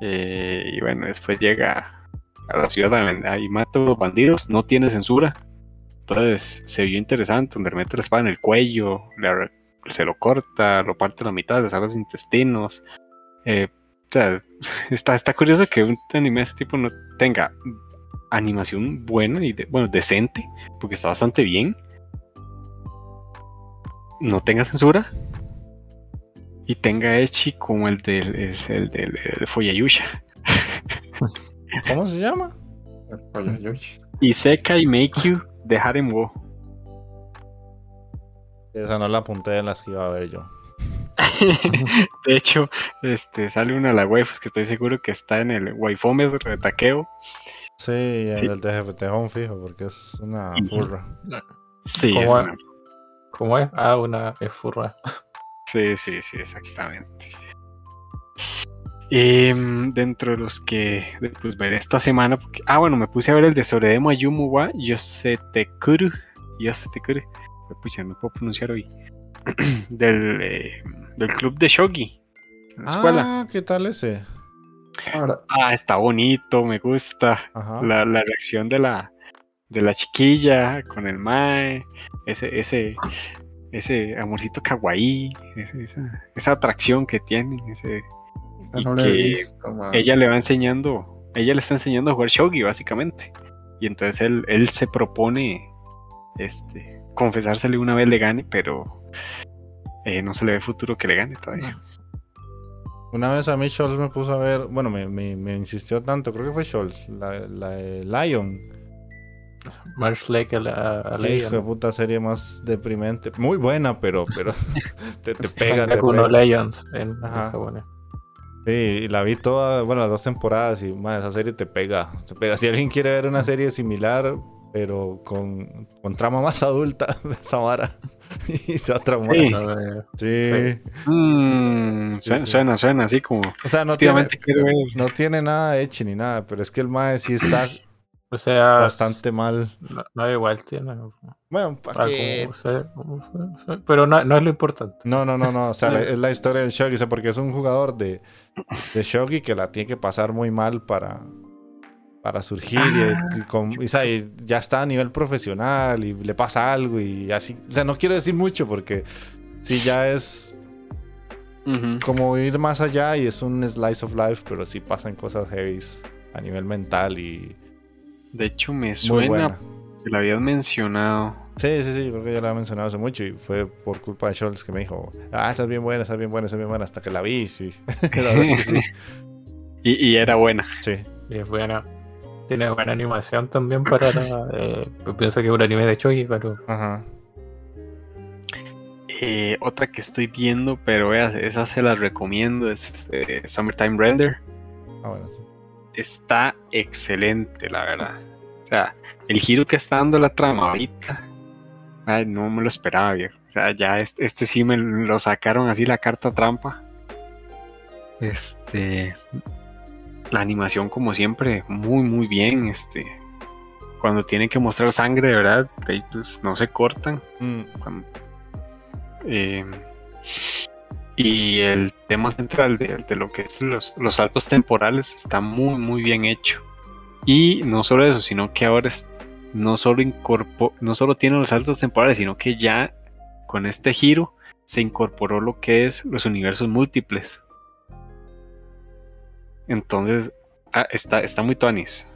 Eh, y bueno, después llega a la ciudad y mata a los bandidos. No tiene censura. Entonces se vio interesante, donde le mete la espada en el cuello, le se lo corta, lo parte a la mitad, le saca los intestinos. Eh, o sea, <laughs> está, está curioso que un anime de ese tipo no tenga animación buena y de- bueno, decente, porque está bastante bien. No tenga censura. Y tenga Echi como el del, el, el del el Foyayusha. <laughs> ¿Cómo se llama? el Koyayushi. Y Sekai Make You de Harem Wo. Esa no la apunté de las que iba a ver yo. <laughs> de hecho, este sale una de las waifus que estoy seguro que está en el waifómetro de taqueo. Sí, el Sí. TGFT Home fijo, porque es una furra. Sí, ¿Cómo es una- ¿Cómo es? Ah, una es furra. sí, sí, sí, exactamente. Em, dentro de los que pues, veré esta semana, porque, ah, bueno, me puse a ver el de Soredemo Ayumu wa Yosetekuru. Yosetekuru. Pues no puedo pronunciar hoy. <clears throat> del, eh, del club de Shogi. En la escuela. Ah, ¿qué tal ese? Ahora, Ah, está bonito, me gusta. La, la reacción de la, de la chiquilla con el mae, ese, ese, ese amorcito kawaii, ese- esa, esa atracción que tiene, ese, y no que visto, ella le va enseñando, ella le está enseñando a jugar shogi básicamente, y entonces él, él se propone, este, confesársele una vez le gane, pero eh, no se le ve futuro que le gane todavía. Una vez a mí Scholz me puso a ver, bueno, me, me, me insistió tanto, creo que fue Scholz, la, la de Lion. Marsh Lake a la, a la hijo de puta serie más deprimente. Muy buena, pero, pero <laughs> te, te pega, te pega. Lions en, Ajá. Sí, y la vi toda, bueno, las dos temporadas y man, esa serie te pega, te pega. Si alguien quiere ver una serie similar, pero con, con trama más adulta, <laughs> esa vara. <laughs> y se va a traumar. Sí. No, Sí. Mm, suena, sí. suena, suena así como, O sea, no tiene, no tiene nada de Echi ni nada, pero es que el mae sí está o sea, bastante mal. no, no igual tiene. Bueno, ¿para algo, qué? o sea, pero no, no es lo importante. No, no, no, no. O sea, <laughs> es la historia del Shogi. O sea, porque es un jugador de, de Shogi que la tiene que pasar muy mal para, para surgir. y- Y, con- y, o sea, y ya está a nivel profesional y le pasa algo y así. O sea, no quiero decir mucho porque sí ya es como ir más allá y es un slice of life, pero sí pasan cosas heavy a nivel mental y De hecho, me suena buena. que la habías mencionado. Sí, sí, sí, yo creo que ya la he mencionado hace mucho y fue por culpa de Scholz que me dijo, ah, esa es bien buena, esa es bien buena, esa es bien buena, hasta que la vi, sí. <laughs> la verdad es que sí. <laughs> Y, y era buena. Sí. Y es buena. Tiene buena animación también para. la- <laughs> eh, pienso que es un anime de Chogi, pero. Ajá. Eh, otra que estoy viendo, pero esa se las recomiendo, es eh, Summertime Render. Ah, bueno, sí. Está excelente, la verdad. O sea, el giro que está dando la trama ahorita, ay, no me lo esperaba, viejo. O sea, ya este, este sí me lo sacaron así la carta trampa. Este. La animación, como siempre, muy, muy bien. Este. Cuando tienen que mostrar sangre, de verdad, pues, no se cortan. Mm, Cuando- eh, y el tema central de, de lo que es los, los saltos temporales está muy muy bien hecho. Y no solo eso, sino que ahora es- no solo incorpo- no solo tiene los saltos temporales, sino que ya con este giro se incorporó lo que es los universos múltiples. Entonces, ah, está, está muy tonis.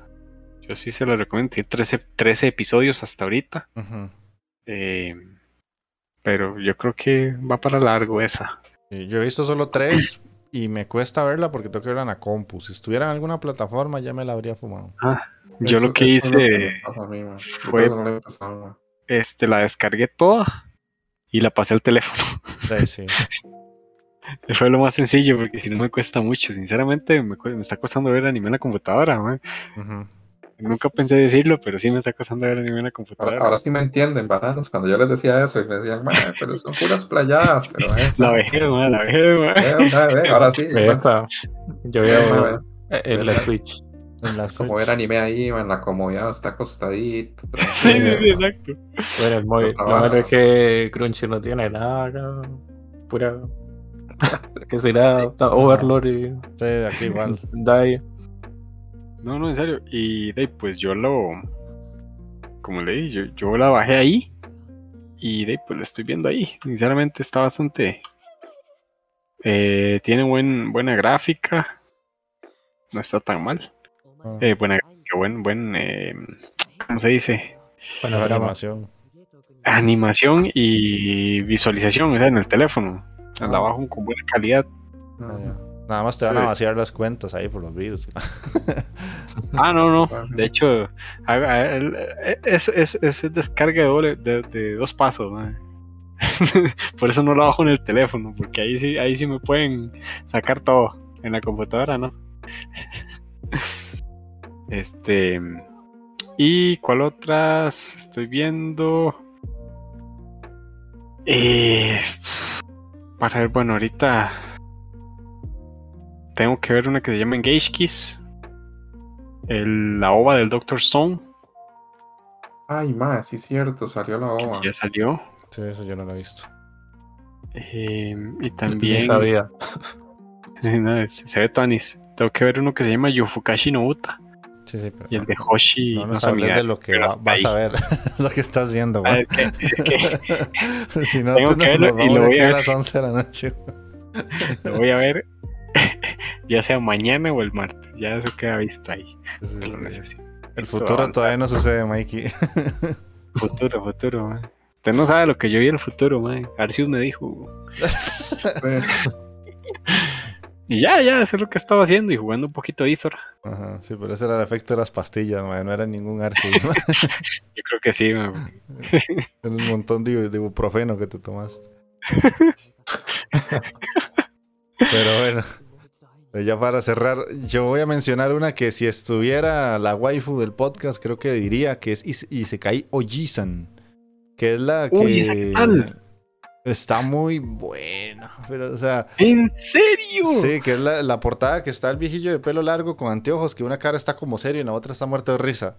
Yo sí se lo recomiendo. Tiene 13, 13 episodios hasta ahorita. Eh, pero yo creo que va para largo esa. Sí, Yo he visto solo tres y me cuesta verla porque tengo que verla en la compu. Si estuviera en alguna plataforma ya me la habría fumado. Yo Eso- lo que lo hice, mí. Yo fue- no este, la descargué toda y la pasé al teléfono. Sí, sí. <laughs> Fue lo más sencillo porque si no me cuesta mucho. Sinceramente me, cu- me está costando ver anime en la computadora. man. Nunca pensé decirlo, pero sí me está costando ver anime en la computadora. ahora sí me entienden, bananos. Cuando yo les decía eso y me decían, "Man, pero son puras playadas. Pero, eh, La vejez, man, la vejez, man. eh, eh, eh, ahora sí. Esta. Yo eh, veo eh, en la Switch. En la Como ver anime ahí, man, la comodidad está acostadito. Sí, sí, exacto. Bueno, el móvil. Lo malo es que Crunchy no tiene nada. Pura. <laughs> que será Overlord y Sí, aquí igual. <laughs> Dai. No, no, en serio. Y de ahí, pues yo lo. Como le dije, yo, yo la bajé ahí. Y de ahí, pues la estoy viendo ahí. Sinceramente está bastante. eh, tiene buen, buena gráfica. No está tan mal. Ah, Eh, buena gráfica, buen, buen. eh, ¿Cómo se dice? Drama. animación. Animación y visualización, o sea, en el teléfono. La Ah. bajo con buena calidad. Ah, ya. Nada más te van Sí. a vaciar las cuentas ahí por los virus. <laughs> Ah, no, no. Ajá. De hecho, eh, es, es, es descarga de, doble- de, de dos pasos. <laughs> Por eso no lo bajo en el teléfono, porque ahí sí, ahí sí me pueden sacar todo. En la computadora, ¿no? <laughs> Este. ¿Y cuál otras estoy viendo? Eh, para ver, bueno, ahorita. tengo que ver una que se llama Engage Kiss. El- la ova del Doctor Stone, Ay, más, sí, cierto, salió la ova. ya salió. Sí, eso yo no lo he visto. Eh, y Ni también. sabía. <laughs> No, se se ve Tonis. Tengo que ver uno que se llama Yofukashi no Uta. Sí, sí, pero Y el de Hoshi. no no nos hables de lo que va- vas a ver, <laughs> lo que estás viendo, Ah, güey. que <laughs> si no, tengo te- que verlo y lo voy a a ver. las 11 de la noche. <laughs> lo voy a ver ya sea mañana o el martes. Ya eso queda visto ahí. Sí, lo necesito. El futuro todavía no sucede, Mikey. Futuro, futuro, man. Usted no sabe lo que yo vi en el futuro, man. Arceus me dijo. Pues, Y ya, ya, eso es lo que estaba haciendo y jugando un poquito Ithor. Ajá, sí, pero ese era el efecto de las pastillas, man, no era ningún Arceus. <laughs> Yo creo que sí, man. Era un montón de, de ibuprofeno que te tomaste. Pero bueno, eh, ya para cerrar, yo voy a mencionar una que si estuviera la waifu del podcast, creo que diría que es Is- Isekai Ojisan, que es la que está muy buena, pero o sea, ¿En serio? sí, que es la, la portada que está el viejillo de pelo largo con anteojos, que una cara está como serio y la otra está muerta de risa.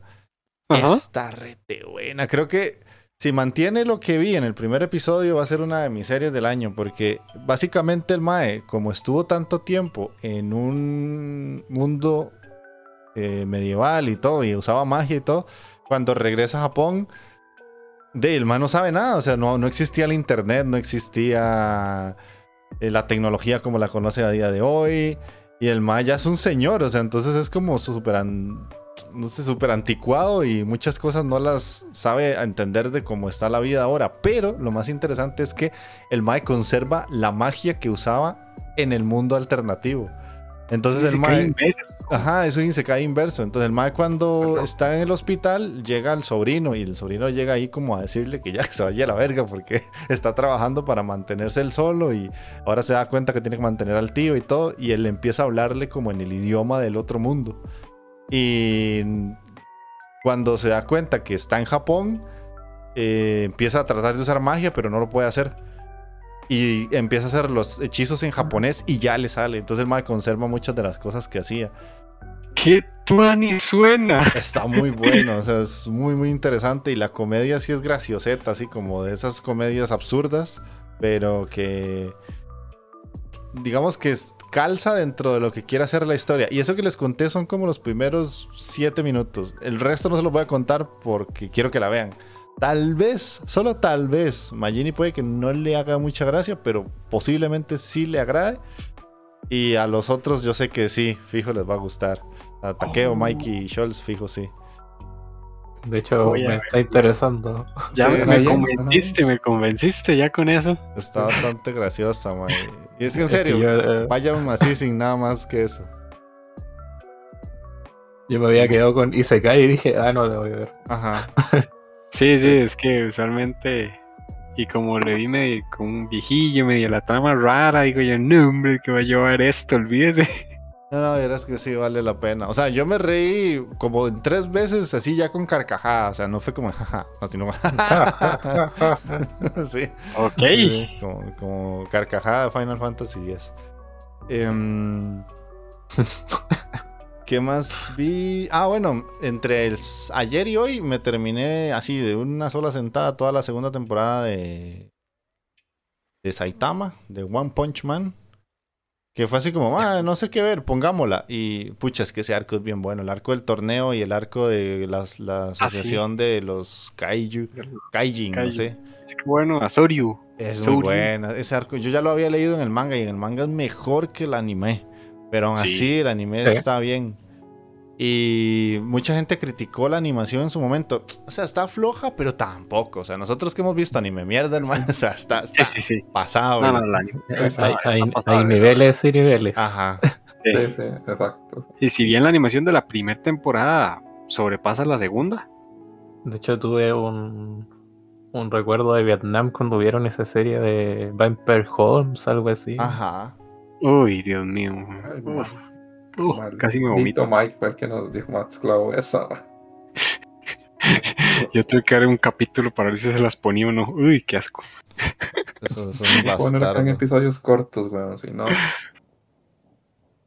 Ajá. Está rete buena. Creo que si mantiene lo que vi en el primer episodio, va a ser una de mis series del año. Porque básicamente el Mae, como estuvo tanto tiempo en un mundo eh, medieval y todo, y usaba magia y todo, cuando regresa a Japón, de el no sabe nada. O sea, no, no existía el internet, no existía eh, la tecnología como la conoce a día de hoy. Y el Mae ya es un señor, o sea, entonces es como súper no sé, súper anticuado y muchas cosas no las sabe entender de cómo está la vida ahora. Pero lo más interesante es que el Mae conserva la magia que usaba en el mundo alternativo. Entonces el Mae... inverso. Ajá, eso se cae inverso. Entonces el Mae cuando está en el hospital llega el sobrino y el sobrino llega ahí como a decirle que ya <laughs> se vaya a la verga porque <laughs> está trabajando para mantenerse él solo y ahora se da cuenta que tiene que mantener al tío y todo y él empieza a hablarle como en el idioma del otro mundo. Y cuando se da cuenta que está en Japón, eh, empieza a tratar de usar magia pero no lo puede hacer. Y empieza a hacer los hechizos en japonés y ya le sale. Entonces el Mae conserva muchas de las cosas que hacía. ¿Qué tuani suena? Está muy bueno, o sea, es muy, muy interesante. Y la comedia sí es gracioseta, así como de esas comedias absurdas, pero que. Digamos que calza dentro de lo que quiere hacer la historia. Y eso que les conté son como los primeros siete minutos. El resto no se los voy a contar porque quiero que la vean. Tal vez, solo tal vez, Magini puede que no le haga mucha gracia, pero posiblemente sí le agrade. Y a los otros yo sé que sí, fijo les va a gustar. A Takeo, Oh. Mikey y Scholz, fijo sí. De hecho, me está interesando. Ya Sí, me sí, convenciste, me convenciste ya con eso. Está bastante graciosa, man. Y es que en <laughs> Es que serio, yo, eh, vayan así sin nada más que eso. yo me había quedado con Isekai y dije, ah, no le voy a ver. Ajá. <laughs> Sí, sí, es que usualmente. Y como le vi medio con un viejillo, medio la trama rara, digo yo, no, hombre, que va a llevar esto, olvídese. No, no, verás que sí vale la pena. O sea, yo me reí como en tres veces así ya con carcajada. O sea, no fue como jaja, no, sino <laughs> sí. Ok. Sí, como, como carcajada de Final Fantasy X. <laughs> ¿Qué más vi? Ah, bueno, entre el ayer y hoy me terminé así de una sola sentada toda la segunda temporada de, de Saitama, de One Punch Man. Que fue así como, ah, no sé qué ver, pongámosla. Y pucha, es que ese arco es bien bueno. El arco del torneo y el arco de las- la asociación de los Kaiju, Kaijin, no Kaiju. sé. Bueno, Asoryu. Es muy buena. Ese arco, yo ya lo había leído en el manga y en el manga es mejor que el anime. Pero aún Sí. así, el anime está bien. Y mucha gente criticó la animación en su momento. O sea, está floja, pero tampoco. O sea, nosotros que hemos visto anime mierda, hermano, <laughs> o sea, está, está Sí, sí, sí. pasado. No, no, la animación está- hay, hay- niveles y niveles. Ajá. Sí. Sí, sí, exacto. Y si bien la animación de la primera temporada sobrepasa la segunda, De hecho, tuve un, un recuerdo de Vietnam cuando vieron esa serie de Vampire Holmes, algo así. Ajá. Uy, Dios mío. Ay, Uf, uf, casi me vomito. Mike fue el que nos dijo más clavo esa. <laughs> Yo tuve que ver un capítulo para ver si se las ponía o no. Uy, qué asco. Eso, eso es <laughs> un Poner acá en episodios cortos, weón, si no.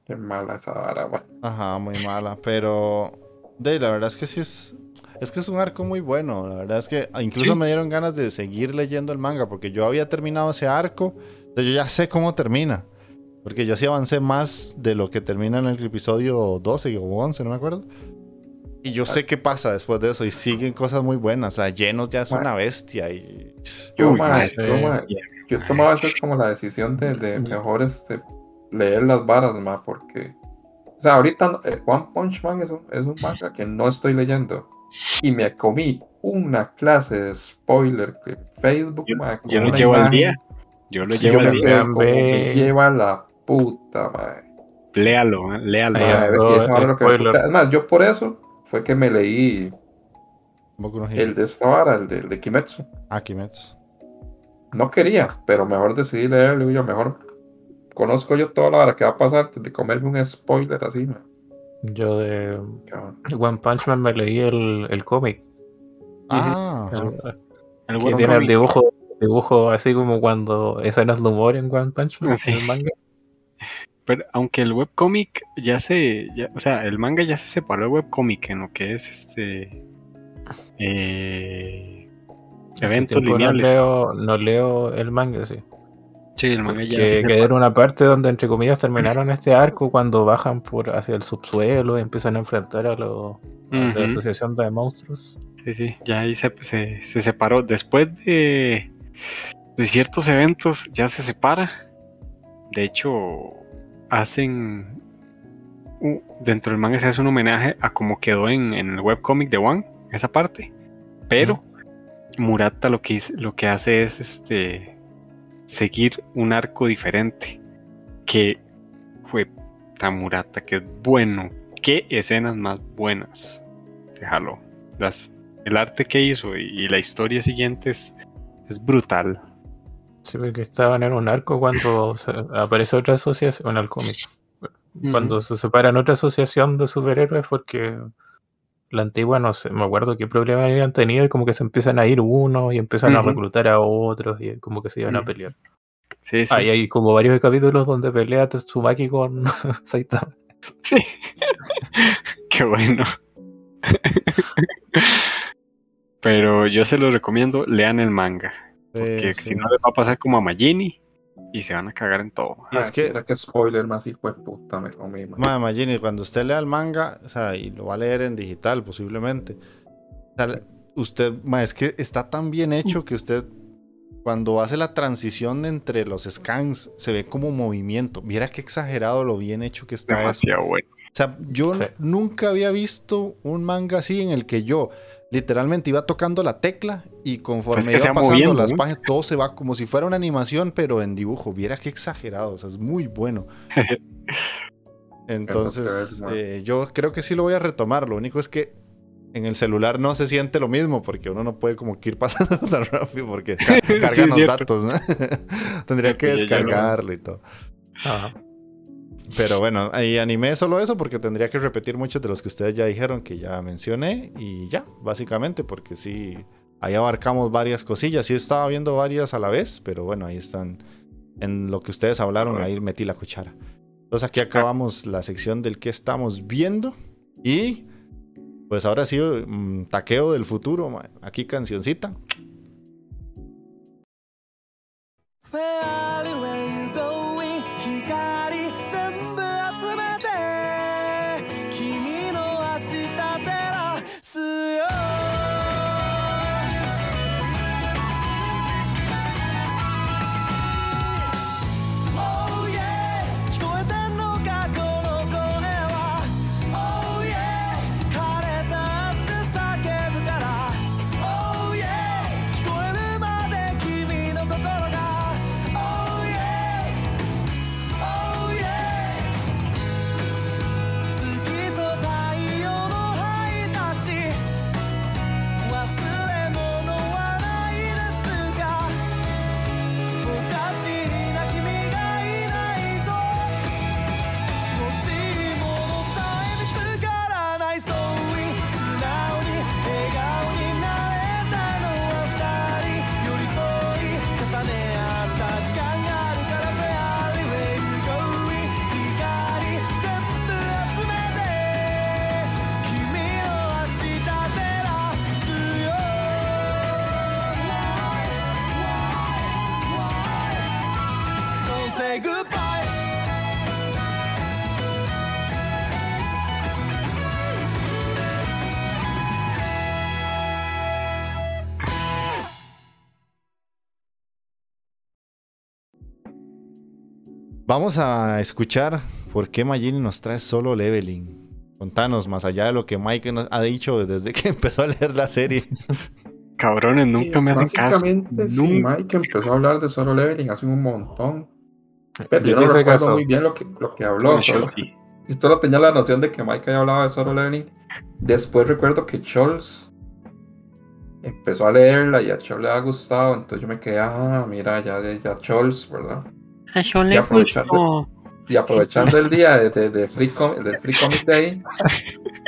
Qué mala esa vara, man. Ajá, muy mala, pero de la verdad es que sí es es que es un arco muy bueno, la verdad es que incluso Sí. me dieron ganas de seguir leyendo el manga porque yo había terminado ese arco, entonces yo ya sé cómo termina. Porque yo sí avancé más de lo que termina en el episodio 12 o 11, no me acuerdo. Y yo sé qué pasa después de eso y siguen cosas muy buenas, o sea, Llenos ya es una bestia y Yo, Uy, yo, yo tomaba veces como la decisión de, de mejor este, leer las varas, ma, porque. O sea, ahorita eh, One Punch Man es un, es un manga que no estoy leyendo. Y me comí una clase de spoiler que Facebook, Yo, ma, con yo lo llevo al día. Yo lo llevo yo al me día. me lleva la puta, ma. Léalo, ¿eh? léalo. Ahí Ma, está. y Oh, eso ahora lo que me spoiler. puta- Es más, yo por eso fue que me leí no el de esta vara, el de, el de Kimetsu. Ah, Kimetsu. No quería, pero mejor decidí leerlo. Yo, mejor conozco yo toda la hora que va a pasar antes de comerme un spoiler así, man. Yo de. One Punch Man me leí el, el cómic. Ah, ajá. el- El que tiene el dibujo, dibujo así como cuando escenas de humor en One Punch Man, sí. en el manga. Pero aunque el webcomic ya se. ya- o sea, el manga ya se separó el webcomic en lo que es este. eh, eventos lineales. No leo, no leo el manga, sí. Sí, el manga ya Que, se que era una parte donde, entre comillas, terminaron este arco cuando bajan por hacia el subsuelo y empiezan a enfrentar a, los a la asociación de monstruos. Sí, sí, ya ahí se, se, se separó. Después de, de ciertos eventos ya se separa. De hecho, hacen... dentro del manga se hace un homenaje a cómo quedó en, en el webcomic de One, esa parte. Pero Murata lo que, lo que hace es este seguir un arco diferente. Que fue tan Murata, que es bueno. Qué escenas más buenas. Déjalo. Las, el arte que hizo y, y la historia siguiente es, es brutal. Sí, porque estaban en un arco cuando aparece otra asociación, en el cómic. Cuando se separan otra asociación de superhéroes porque la antigua, no sé, me acuerdo qué problemas habían tenido y como que se empiezan a ir unos y empiezan a reclutar a otros y como que se iban a Ujú. pelear. Sí, sí. Hay como varios capítulos donde pelea Tsubaki con <laughs> Saitama. Sí. <laughs> Qué bueno. <laughs> Pero yo se los recomiendo, lean el manga. Porque Sí, si sí. no les va a pasar como a Magini y se van a cagar en todo. Y es Ah, que- sí, era que spoiler más hijo de puta me comí, man. Ma, Magini, cuando usted lea el manga, o sea, y lo va a leer en digital posiblemente, o sea, usted, ma, es que está tan bien hecho que usted, cuando hace la transición entre los scans, se ve como movimiento. Mira qué exagerado lo bien hecho que está eso. Demasiado bueno. O sea, yo Sí. nunca había visto un manga así en el que yo literalmente iba tocando la tecla y conforme Pues que iba pasando moviendo, las ¿no? páginas, todo se va como si fuera una animación, pero en dibujo. Viera qué exagerado, o sea, es muy bueno. <laughs> Entonces, ver, eh, yo creo que sí lo voy a retomar. Lo único es que en el celular no se siente lo mismo porque uno no puede como que ir pasando <laughs> tan rápido porque ca- <laughs> cargan Sí, los cierto. datos, ¿no? Tendría que descargarlo y todo. Ajá. Pero bueno, ahí animé solo eso porque tendría que repetir muchos de los que ustedes ya dijeron que ya mencioné y ya, básicamente, porque sí, ahí abarcamos varias cosillas. Sí estaba viendo varias a la vez, pero bueno, ahí están. En lo que ustedes hablaron, ahí metí la cuchara. Entonces aquí acabamos la sección del que estamos viendo y pues ahora sí, mm, taqueo del futuro. Aquí cancioncita. Vamos a escuchar por qué Magini nos trae solo leveling. Contanos, más allá de lo que Mike nos ha dicho desde que <laughs> empezó a leer la serie. Cabrones, nunca me hacen caso. Básicamente, sí, Nunca. Mike empezó a hablar de solo leveling hace un montón. Pero Yo yo no recuerdo caso. muy bien lo que, lo que habló. Bueno, solo- Chelsea. Y solo tenía la noción de que Mike había hablado de solo leveling. Después recuerdo que Charles empezó a leerla y a Charles le ha gustado. Entonces yo me quedé, ah, mira, ya de ya Charles, ¿verdad? A Sean Y aprovechando-. Y aprovechando el día de, de- de Free Com- del Free Comic Day,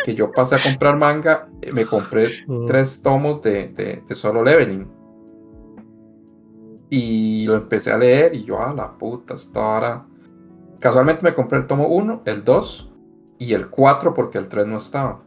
que yo pasé a comprar manga, eh, me compré tres tomos de, de, de Solo Leveling. Y lo empecé a leer y yo, a la puta, esta hora. Casualmente me compré el tomo 1, el 2 y el 4 porque el 3 no estaba.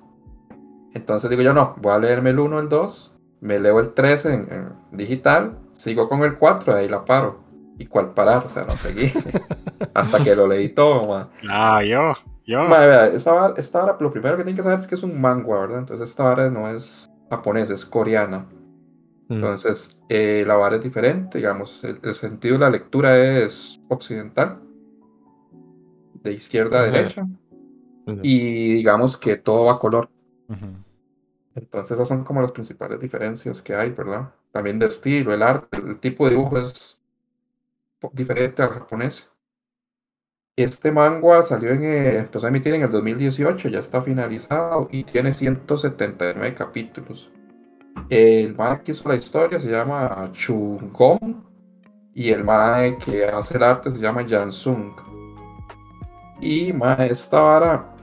Entonces digo yo, no, voy a leerme el 1, el 2, me leo el 3 en, en digital, sigo con el 4 y ahí la paro. ¿Y cuál parar? O sea, no seguí. <laughs> Hasta que lo leí todo, man. Ah, yo, yo. Madre, vea, esta vara, esta vara, lo primero que tienen que saber es que es un manga, ¿verdad? Entonces esta vara no es japonesa, es coreana. Mm. Entonces eh, la vara es diferente, digamos, el, el sentido de la lectura es occidental, de izquierda a derecha, Mm. y digamos que todo va a color. Entonces esas son como las principales diferencias que hay, ¿verdad? También de estilo, el arte, el tipo de dibujo es diferente al japonés. Este manga salió en, eh, empezó a emitir en el 2018, ya está finalizado y tiene 179 capítulos. El mae que hizo la historia se llama Chungong y el mae que hace el arte se llama Jansung. Y mae, esta vara,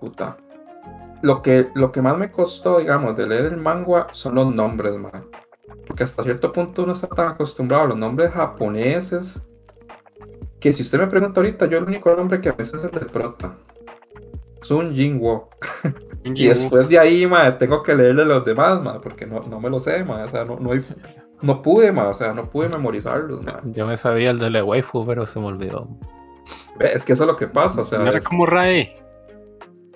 puta, lo que, lo que más me costó, digamos, de leer el manga son los nombres, man. Porque hasta cierto punto uno está tan acostumbrado a los nombres japoneses que si usted me pregunta ahorita, yo el único nombre que a veces es el del prota. Sun Jinwo. Y después de ahí, man, tengo que leerle los demás, man, porque no, no me lo sé, man. O sea, no, no, hay- no pude, man. O sea, no pude memorizarlos, man. Yo me sabía el de la waifu, pero se me olvidó. Es que eso es lo que pasa, o sea, No era es- como Rae.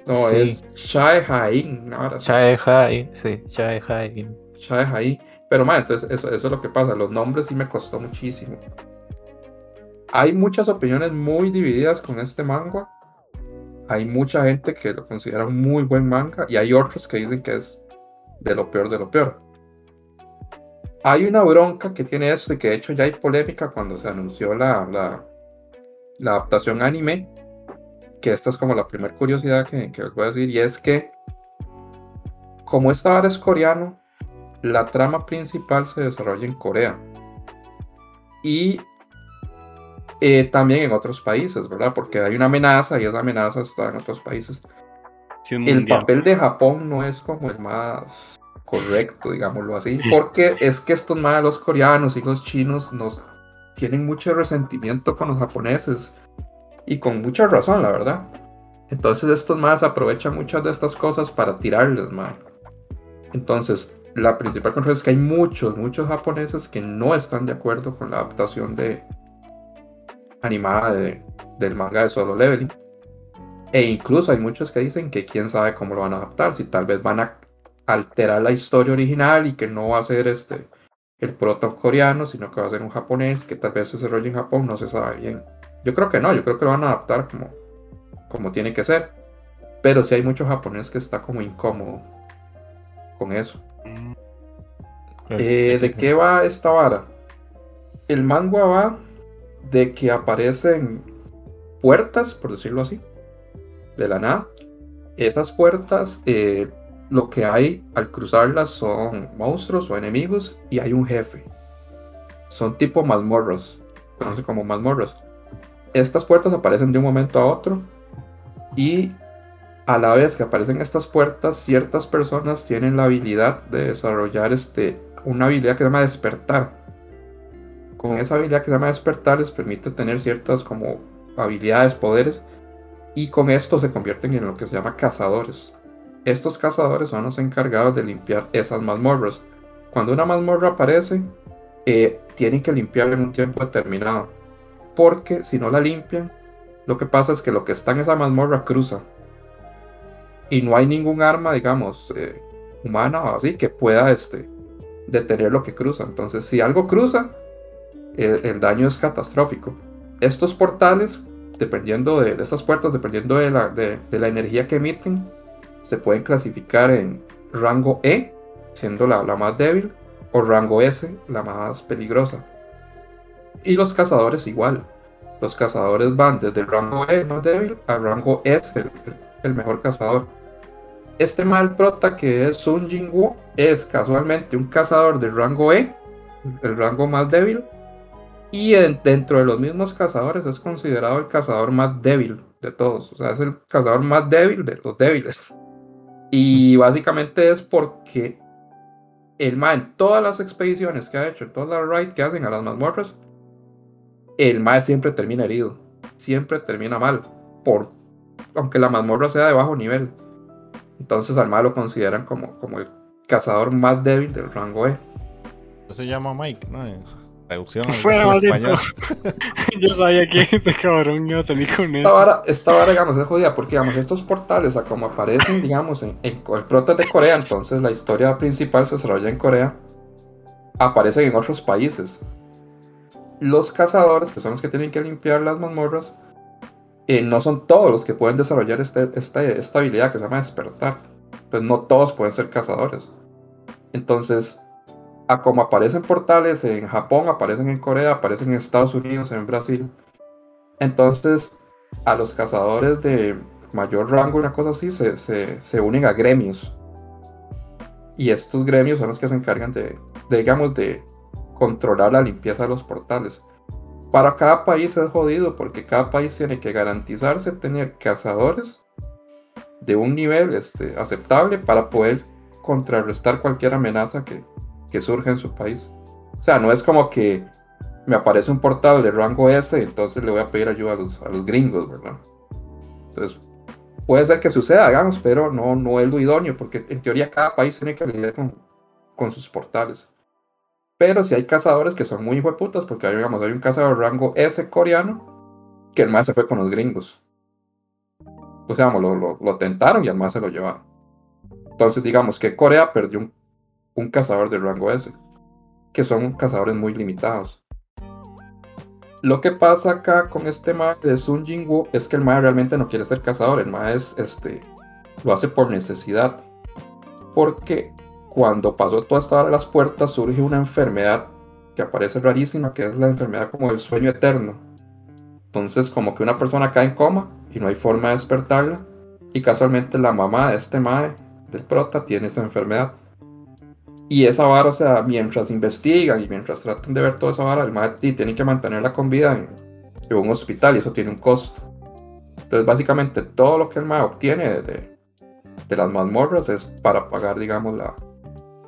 no, Sí. es Shai Hain, no, ahora sí. Chae Hai, sí, Chae Hai. Chávez ahí. Pero, man, entonces eso, es lo que pasa. Los nombres sí me costó muchísimo. Hay muchas opiniones muy divididas con este manga. Hay mucha gente que lo considera un muy buen manga y hay otros que dicen que es de lo peor de lo peor. Hay una bronca que tiene esto y que de hecho ya hay polémica cuando se anunció la, la, la adaptación anime. Que esta es como la primera curiosidad que, que os voy a decir y es que como esta vara es coreano, la trama principal se desarrolla en Corea. Y eh, también en otros países, ¿verdad? Porque hay una amenaza y esa amenaza está en otros países. Sí, El mundial. papel de Japón no es como el más correcto, digámoslo así, porque es que estos malos coreanos y los chinos nos tienen mucho resentimiento con los japoneses y con mucha razón, la verdad. Entonces estos más aprovechan muchas de estas cosas para tirarles, man. Entonces, la principal controversia es que hay muchos, muchos japoneses que no están de acuerdo con la adaptación de animada de- del manga de Solo Leveling. E incluso hay muchos que dicen que quién sabe cómo lo van a adaptar, si tal vez van a alterar la historia original y que no va a ser este el proto coreano, sino que va a ser un japonés, que tal vez se desarrolle en Japón, no se sabe bien. Yo creo que no, yo creo que lo van a adaptar como, como tiene que ser. Pero sí hay mucho japonés que está como incómodo con eso. Eh, ¿De qué va esta vara? El manga va de que aparecen puertas, por decirlo así, de la nada. Esas puertas, eh, lo que hay al cruzarlas son monstruos o enemigos y hay un jefe. Son tipo mazmorras, conoce como mazmorras. Estas puertas aparecen de un momento a otro y a la vez que aparecen estas puertas, ciertas personas tienen la habilidad de desarrollar este, una habilidad que se llama despertar. Con esa habilidad que se llama despertar les permite tener ciertas como habilidades, poderes, y con esto se convierten en lo que se llama cazadores. Estos cazadores son los encargados de limpiar esas mazmorras. Cuando una mazmorra aparece, eh, tienen que limpiarla en un tiempo determinado. porque si no la limpian, lo que pasa es que lo que está en esa mazmorra cruza. Y no hay ningún arma, digamos, eh, humana o así que pueda este, detener lo que cruza. Entonces, si algo cruza, el, daño es catastrófico. Estos portales, dependiendo de, estas puertas, dependiendo de la, de, la energía que emiten, se pueden clasificar en rango E, siendo la, la más débil, o rango S, la más peligrosa. Y los cazadores igual. Los cazadores van desde el rango E más débil al rango S, el mejor cazador. Este mal prota que es Sun Jingwu es casualmente un cazador del rango E, el rango más débil. Y en- dentro de los mismos cazadores es considerado el cazador más débil de todos. O sea, es el cazador más débil de los débiles. Y básicamente es porque el MAE en todas las expediciones que ha hecho, en todas las raids que hacen a las mazmorras, el MAE siempre termina herido. Siempre termina mal. Por, aunque la mazmorra sea de bajo nivel. Entonces al MAE lo consideran como, como el cazador más débil del rango E. Eso se llama Mike, ¿no? En Traducción <laughs> Fuera, español. <laughs> Yo sabía que ese cabrón iba a salir con Esta eso. vara, esta vara, digamos, es jodida porque, digamos, estos portales, a como aparecen, digamos, en, en el prota es de Corea, entonces la historia principal se desarrolla en Corea, aparecen en otros países. Los cazadores, que son los que tienen que limpiar las mazmorras, eh, no son todos los que pueden desarrollar este- esta, esta habilidad que se llama despertar. Entonces, no todos pueden ser cazadores. Entonces, a como aparecen portales en Japón, aparecen en Corea, aparecen en Estados Unidos, en Brasil. Entonces, a los cazadores de mayor rango, una cosa así, se, se- se unen a gremios. Y estos gremios son los que se encargan de, de, digamos, de controlar la limpieza de los portales. Para cada país es jodido porque cada país tiene que garantizarse tener cazadores de un nivel este, aceptable para poder contrarrestar cualquier amenaza que, que surja en su país. O sea, no es como que me aparece un portal de rango S, entonces le voy a pedir ayuda a los, a los gringos, ¿verdad? Entonces, puede ser que suceda, digamos, pero no, no es lo idóneo, porque en teoría cada país tiene que lidiar con, con sus portales. Pero si hay cazadores que son muy hijueputas, porque digamos, hay un cazador rango S coreano, que el más se fue con los gringos. O sea, lo, tentaron y el más se lo llevaron. Entonces, digamos que Corea perdió un, cazador de rango S, que son cazadores muy limitados. Lo que pasa acá con este mae de Sun Jingwu es que el mae realmente no quiere ser cazador, el mae es, este, lo hace por necesidad. Porque cuando pasó toda esta hora de las puertas surge una enfermedad que aparece rarísima, que es la enfermedad como del sueño eterno. Entonces como que una persona cae en coma y no hay forma de despertarla. Y casualmente la mamá de este mae, del prota, tiene esa enfermedad. Y esa vara, o sea, mientras investigan y mientras tratan de ver toda esa vara, el mae y tienen que mantenerla con vida en, en un hospital y eso tiene un costo. Entonces, básicamente, todo lo que el mae obtiene de, de las mazmorras es para pagar, digamos, la,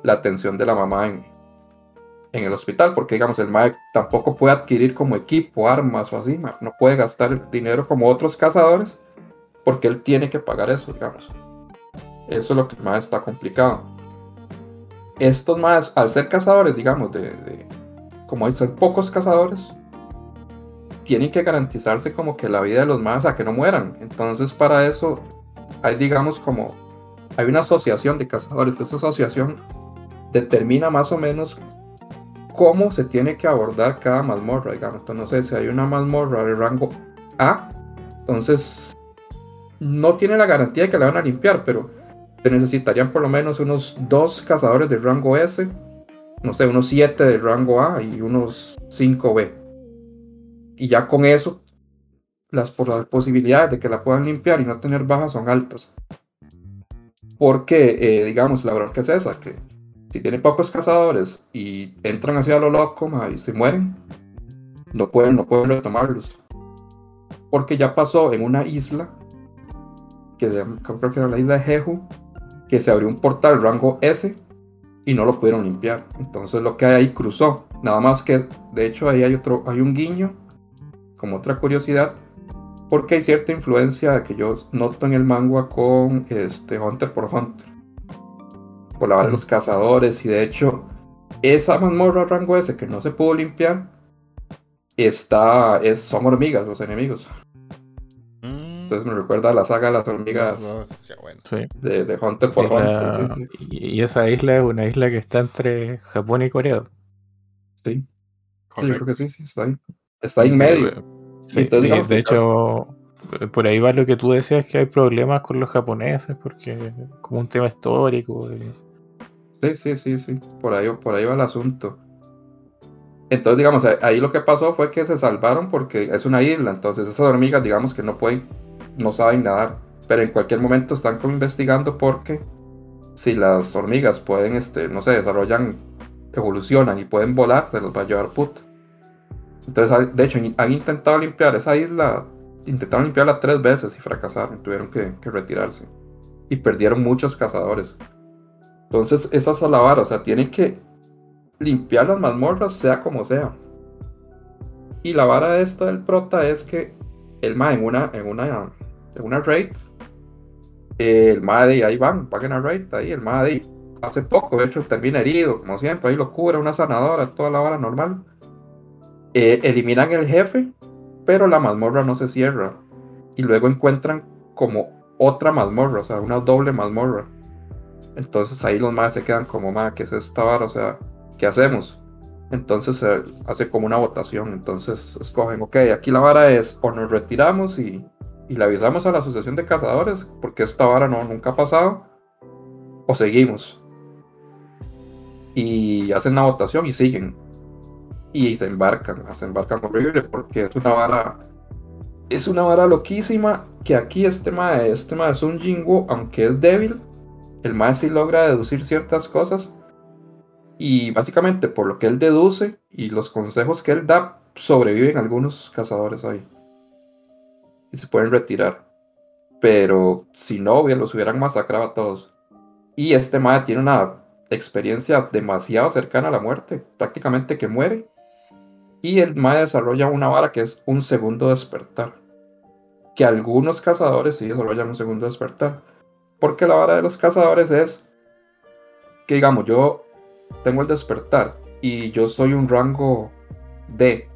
la atención de la mamá en, el hospital, porque, digamos, el mae tampoco puede adquirir como equipo, armas o así, no puede gastar dinero como otros cazadores, porque él tiene que pagar eso, digamos. Eso es lo que más está complicado estos más, al ser cazadores, digamos, de, de como ser pocos cazadores, tienen que garantizarse como que la vida de los más, sea, que no mueran. Entonces, para eso, hay, digamos, como, hay una asociación de cazadores. Esa asociación determina más o menos cómo se tiene que abordar cada mazmorra, digamos. Entonces, no sé, si hay una mazmorra de rango A, entonces no tiene la garantía de que la van a limpiar, pero se necesitarían por lo menos unos dos cazadores de rango S, no sé, unos 7 de rango A y unos 5 B. Y ya con eso, las posibilidades de que la puedan limpiar y no tener bajas son altas. Porque, eh, digamos, la bronca es esa, que si tienen pocos cazadores y entran hacia lo loco ma, y se mueren, no pueden, no pueden retomarlos. Porque ya pasó en una isla, que se llama- creo que era la isla de Jeju, que se abrió un portal rango S y no lo pudieron limpiar. Entonces lo que hay ahí cruzó. Nada más que, de hecho, ahí hay otro, hay un guiño, como otra curiosidad, porque hay cierta influencia que yo noto en el manga con este Hunter por Hunter. Por la hora de los cazadores, y de hecho, esa mazmorra rango S que no se pudo limpiar, está, es, son hormigas los enemigos. Mm, Entonces me recuerda a la saga de las hormigas no, qué bueno. Sí. de, de Hunter por Y, la- Hunter. Sí, sí. y- esa isla es una isla que está entre Japón y Corea. Sí, sí, yo Correcto. creo que sí, sí, está ahí. Está ahí en medio. Sí, Entonces, y digamos de hecho, eh, por ahí va lo que tú decías que hay problemas con los japoneses, porque como un tema histórico. y- Sí, sí, sí, sí. Por ahí, por ahí va el asunto. Entonces, digamos, ahí lo que pasó fue que se salvaron porque es una isla. Entonces, esas hormigas, digamos que no pueden, no saben nadar. Pero en cualquier momento están como investigando porque si las hormigas pueden, este, no sé, desarrollan, evolucionan y pueden volar, se los va a llevar puta. Entonces, de hecho, han intentado limpiar esa isla, intentaron limpiarla tres veces y fracasaron, tuvieron que, que retirarse. Y perdieron muchos cazadores. Entonces, esa es la vara, o sea, tienen que limpiar las mazmorras sea como sea. Y la vara de esto del prota es que el ma en una, en una, en una raid, eh, el ma de ahí van, paguen a raid, ahí el ma de hace poco, de hecho, termina herido, como siempre, ahí lo cura una sanadora, toda la vara normal. Eh, eliminan el jefe, pero la mazmorra no se cierra. Y luego encuentran como otra mazmorra, o sea, una doble mazmorra. Entonces ahí los más se quedan como, ma, ¿qué es esta vara? O sea, ¿qué hacemos? Entonces se hace como una votación. Entonces escogen, ok, aquí la vara es o nos retiramos y, y le avisamos a la asociación de cazadores, porque esta vara no, nunca ha pasado, o seguimos. Y hacen una votación y siguen. Y se embarcan, se embarcan horrible porque es una vara. Es una vara loquísima que aquí este mae, este mae Sun Jinwoo, aunque es débil, el mae sí logra deducir ciertas cosas. Y básicamente por lo que él deduce y los consejos que él da, sobreviven algunos cazadores ahí. Y se pueden retirar. Pero si no, bien, los hubieran masacrado a todos. Y este mae tiene una experiencia demasiado cercana a la muerte, prácticamente que muere. Y el mae desarrolla una vara que es un segundo despertar. Que algunos cazadores sí desarrollan un segundo despertar. Porque la vara de los cazadores es que, digamos, yo tengo el despertar y yo soy un rango D.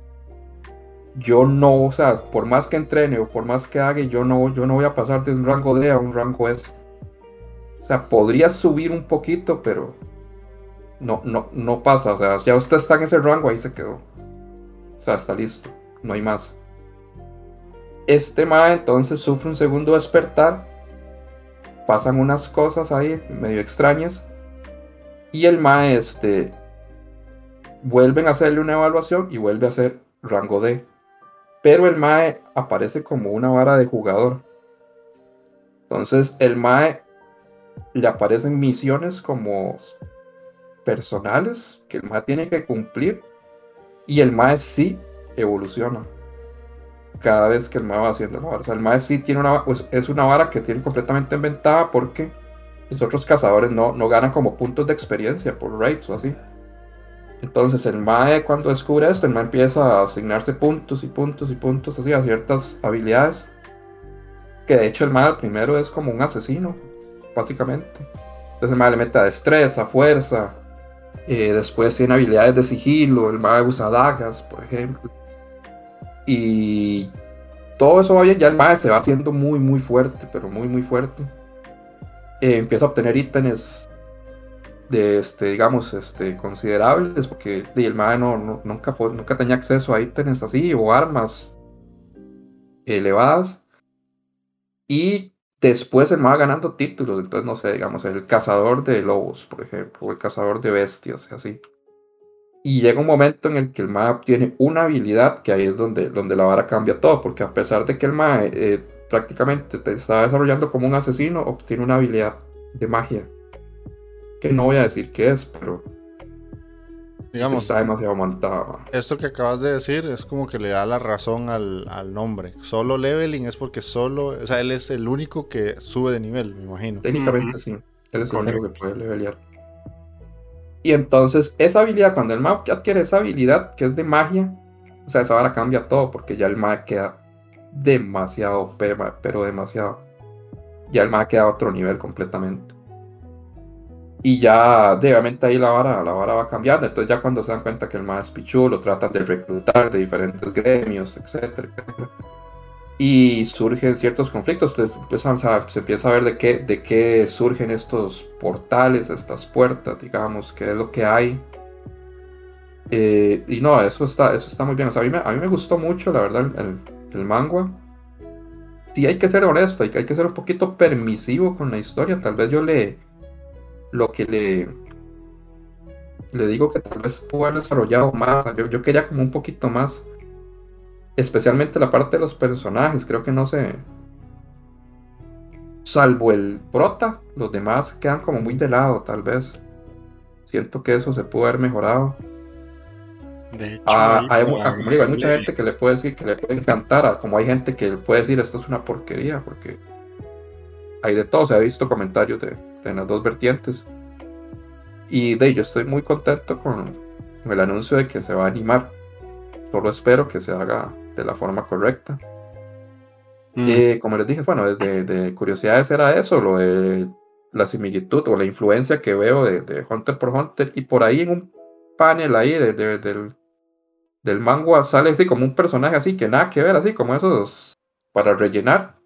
Yo no, o sea, por más que entrene o por más que haga, yo no, yo no voy a pasar de un rango D a un rango S. O sea, podría subir un poquito, pero no, no, no pasa. O sea, ya usted está en ese rango, ahí se quedó. O sea, está listo. No hay más. Este ma entonces sufre un segundo despertar. Pasan unas cosas ahí medio extrañas. Y el ma este vuelven a hacerle una evaluación y vuelve a ser rango D. Pero el mae aparece como una vara de jugador. Entonces el mae le aparecen misiones como personales que el mae tiene que cumplir. Y el mae sí evoluciona. Cada vez que el mae va haciendo la vara. O sea, el mae sí tiene una, pues, es una vara que tiene completamente inventada porque los otros cazadores no, no ganan como puntos de experiencia por raids o así. Entonces el Mae cuando descubre esto, el Mae empieza a asignarse puntos y puntos y puntos así a ciertas habilidades. Que de hecho el Mae primero es como un asesino, básicamente. Entonces el Mae le mete a destreza, fuerza. eh, después tiene habilidades de sigilo, el Mae usa dagas, por ejemplo. Y todo eso va bien, ya el Mae se va haciendo muy muy fuerte, pero muy muy fuerte. Eh, empieza a obtener ítems de este, digamos, este, considerables, porque el mae no, no- nunca, nunca tenía acceso a ítems así o armas elevadas. Y después el mae ganando títulos, entonces no sé, digamos, el cazador de lobos, por ejemplo, o el cazador de bestias, así. Y llega un momento en el que el mae obtiene una habilidad que ahí es donde, donde la vara cambia todo, porque a pesar de que el mae eh, prácticamente te está desarrollando como un asesino, obtiene una habilidad de magia que no voy a decir qué es, pero Digamos, está demasiado montada. esto que acabas de decir es como que le da la razón al, al nombre. Solo leveling es porque solo, o sea, él es el único que sube de nivel, me imagino. Técnicamente sí, él es el único que puede levelear. Y entonces, esa habilidad, cuando el mag adquiere esa habilidad que es de magia, o sea, esa vara cambia todo, porque ya el mag queda demasiado pero demasiado. Ya el mag queda a otro nivel completamente. Y ya, de- obviamente ahí la vara, la vara va cambiando. Entonces ya cuando se dan cuenta que el más es pichu, lo tratan de reclutar de diferentes gremios, etcétera, etcétera. Y surgen ciertos conflictos. Se empieza a ver de qué, de qué surgen estos portales, estas puertas, digamos, qué es lo que hay. Eh, y no, eso está, eso está muy bien. A mí me, a mí me gustó mucho, la verdad, el, el manga. Sí, hay que ser honesto, hay, que- hay que ser un poquito permisivo con la historia. Tal vez yo le. Lo que le. Le digo que tal vez pudo haber desarrollado más. Yo, yo quería como un poquito más. Especialmente la parte de los personajes. Creo que no sé. Salvo el prota, los demás quedan como muy de lado, tal vez. Siento que eso se pudo haber mejorado. De hecho, Ah, ah, como digo, hay mucha gente que le puede decir que le puede encantar, ah, como hay gente que le puede decir esto es una porquería, porque hay de todo, se ha visto comentarios de, de las dos vertientes. Y de yo estoy muy contento con, con el anuncio de que se va a animar. Solo espero que se haga de la forma correcta. Mm, Eh, como les dije, bueno, desde de curiosidades era eso, lo de la similitud o la influencia que veo de, de Hunter por Hunter. Y por ahí en un panel ahí de- de- del, del manga sale así como un personaje así que nada que ver, así como esos para rellenar.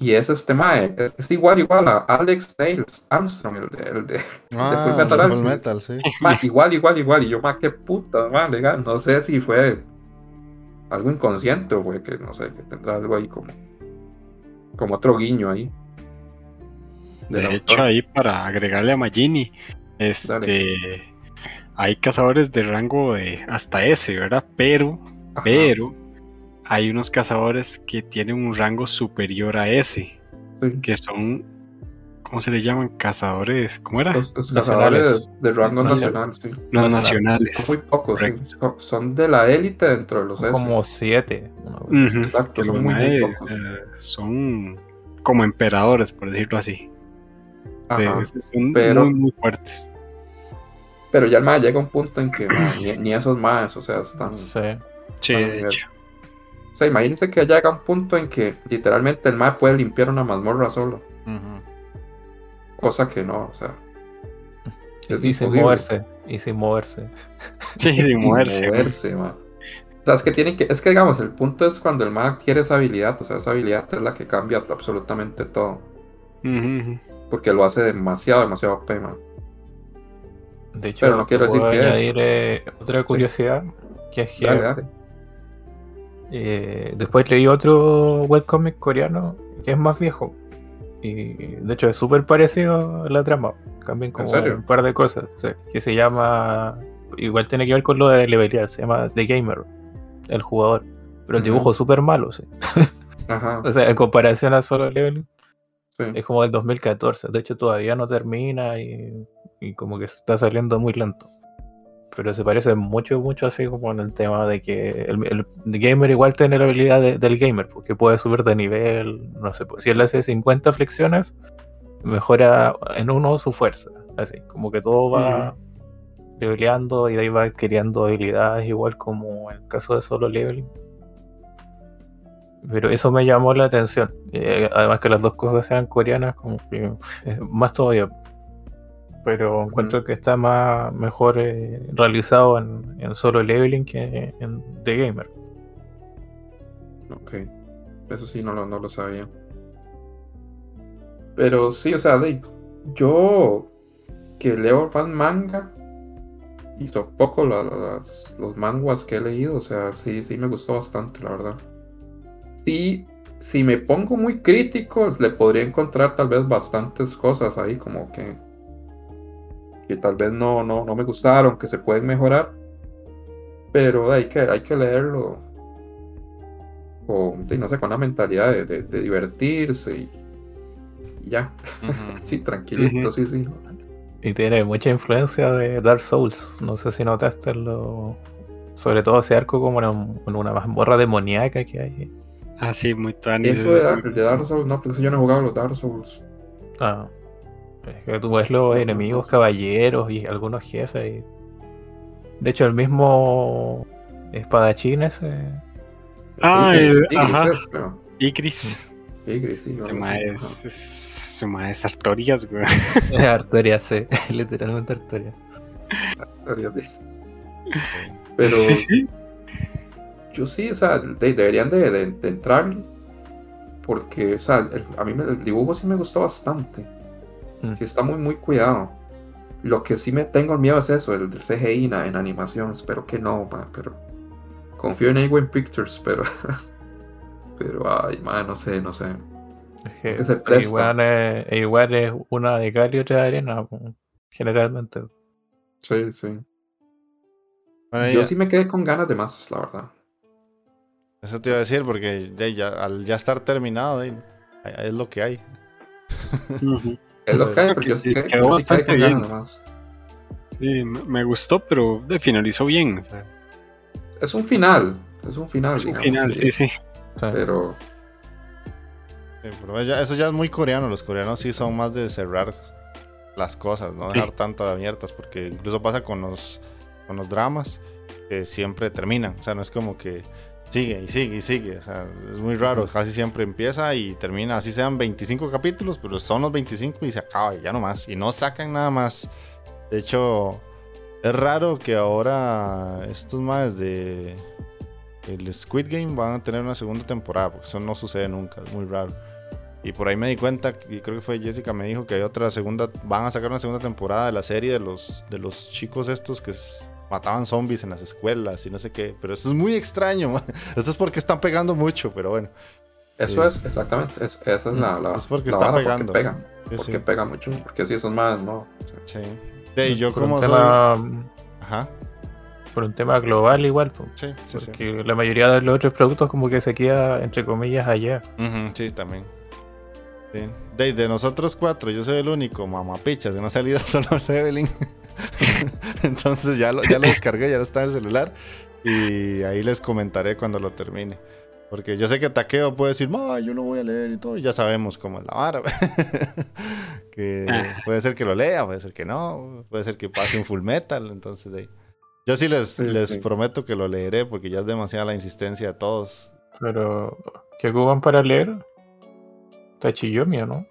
Y es este mae, es, es igual, igual a Alex Tales Armstrong, el de, el de Ah, Full Metal Full Alchemist. Metal, sí. Ma, igual, igual, igual. Y yo, más qué puta, ma, legal. No sé si fue algo inconsciente fue que, no sé, que tendrá algo ahí como, como otro guiño ahí. De hecho, ahí para agregarle a Magini, este, hay cazadores de rango de hasta S, ¿verdad? Pero, Ajá. pero, hay unos cazadores que tienen un rango superior a Sí. que son, ¿cómo se le llaman? Cazadores, ¿cómo era? Los, cazadores de rango Nacional. nacional, sí. Los nacional. nacionales. Son muy pocos, sí. Son- de la élite dentro de los S. Como siete. Exacto, son muy, muy maes, pocos. eh, son como emperadores, por decirlo así. De- Ajá. son pero- muy, muy fuertes. Pero ya el mae llega a un punto en que ni, ni esos más, o sea, están. Sí. Sí, de nivel. hecho. O sea, imagínense que llega a un punto en que literalmente el mae puede limpiar una mazmorra solo. Ujú. Cosa que no, o sea. Es y sin moverse. Y sin moverse. <laughs> Sí, sin moverse. güey. moverse, man. O sea, es que tiene que, es que digamos, el punto es cuando el mag adquiere esa habilidad, o sea, esa habilidad es la que cambia absolutamente todo. Porque lo hace demasiado, demasiado OP, man. De hecho, Pero no quiero decir que es. añadir eh, otra curiosidad. Que es que Dale, dale. eh, después leí otro webcomic coreano que es más viejo. Y de hecho es súper parecido a la trama. Cambian como un par de cosas. sí, que se llama. Igual tiene que ver con lo de levelear. Se llama The Gamer. El jugador. Pero el dibujo es súper malo. sí. <laughs> Ajá, O sea, en comparación a solo leveling. sí. Es como del 2014. De hecho, todavía no termina y, y como que está saliendo muy lento. Pero se parece mucho, mucho así como en el tema de que el, el gamer igual tiene la habilidad de- del gamer, porque puede subir de nivel, no sé, pues, si él hace 50 flexiones, mejora en uno su fuerza. Así, como que todo va leveleando y de ahí va adquiriendo habilidades, igual como en el caso de solo leveling. Pero eso me llamó la atención. Eh, además que las dos cosas sean coreanas, como que eh, más todavía. Pero encuentro que está más mejor eh, realizado en, en solo leveling que en The Gamer. Ok. Eso sí, no lo, no lo sabía. Pero sí, o sea, de- yo que leo más manga y son poco la- las- los manguas que he leído, o sea, sí, sí me gustó bastante, la verdad. Sí, si me pongo muy crítico, le podría encontrar tal vez bastantes cosas ahí, como que, que tal vez no, no, no me gustaron, que se pueden mejorar. Pero hay que, hay que leerlo con, no sé, con una mentalidad de, de- de divertirse y, y ya, Ujú. <laughs> sí, tranquilito, Ujú. sí, sí. Y tiene mucha influencia de Dark Souls. No sé si notaste lo. Sobre todo ese arco como en, un- en una mazmorra demoníaca que hay. Ah, sí, muy tuanis. Eso el de Dark Souls, no, pues yo no he jugado los Dark Souls. Ah. Es que tú ves los enemigos caballeros y algunos jefes. y- De hecho, el mismo espadachín ese. Ah, el- ajá. es, creo. Igris. Tigris, sí. Así, es, es, ese mae es Artorias, güey. <laughs> Artoria, sí, <laughs> literalmente Artoria. ajá, teorías de- Pero Sí, sí. yo sí, o sea, de- deberían de, de- de entrar porque, o sea, el- a mí me- el dibujo sí me gustó bastante. Mm. Sí está muy, muy cuidado. Lo que sí me tengo miedo es eso, el del CGI en, en animación. Espero que no, ma, pero confío en A-Wing Pictures, pero, <laughs> pero, ay, ma, no sé, no sé. Es que, Es que se presta. igual, es, igual es una de cal y otra de arena, generalmente. Sí, sí. Bueno, Yo ya- sí me quedé con ganas de más, la verdad. Eso te iba a decir, porque ya, ya- al ya estar terminado, es lo que hay. Lo que hay, Creo pero que yo sí, quedé- quedó yo bastante bien. de más. Sí, me gustó, pero de finalizó bien. o sea, Es un final, es un final. es un digamos, final, sí, sí. Pero Sí, pero ya- eso ya es muy coreano. Los coreanos sí son más de cerrar las cosas, no Sí. dejar tanto abiertas, porque incluso pasa con los, con los dramas que siempre terminan. O sea, no es como que sigue y sigue y sigue. O sea, es muy raro. Casi siempre empieza y termina, así sean 25 capítulos, pero son los 25 y se acaba y ya no más. Y no sacan nada más. De hecho, es raro que ahora estos más de el Squid Game van a tener una segunda temporada, porque eso no sucede nunca, es muy raro. Y por ahí me di cuenta, y creo que fue Jessica me dijo que hay otra segunda, van a sacar una segunda temporada de la serie de los, de los chicos estos que mataban zombies en las escuelas y no sé qué. Pero eso es muy extraño, man. <laughs> Eso es porque están pegando mucho, pero bueno. eso Sí. es, exactamente, es- esa es la, la, Es porque la está vara, pegando. Porque pegan, Sí, porque sí. pega mucho, porque si son más, ¿no? O sea, Sí. Sí, yo por un como soy... tema, Ajá. por un tema global igual, po, Sí, sí, sí. porque la mayoría de los otros productos como que se queda entre comillas allá. Ujú, sí, también. Sí. De, de nosotros cuatro, yo soy el único mamapichas que no ha salido <laughs> solo leveling. <laughs> Entonces ya lo, ya lo descargué, ya lo está en el celular. Y ahí les comentaré cuando lo termine. Porque yo sé que Taqueo puede decir, ma, yo lo voy a leer y todo. Y ya sabemos cómo es la vara. <laughs> que puede ser que lo lea, puede ser que no. Puede ser que pase un full metal. Entonces, de ahí. yo sí les, Sí, les sí. prometo que lo leeré porque ya es demasiada la insistencia de todos. Pero, ¿qué ocupan para leer? Tachiyomi, ¿o ¿no?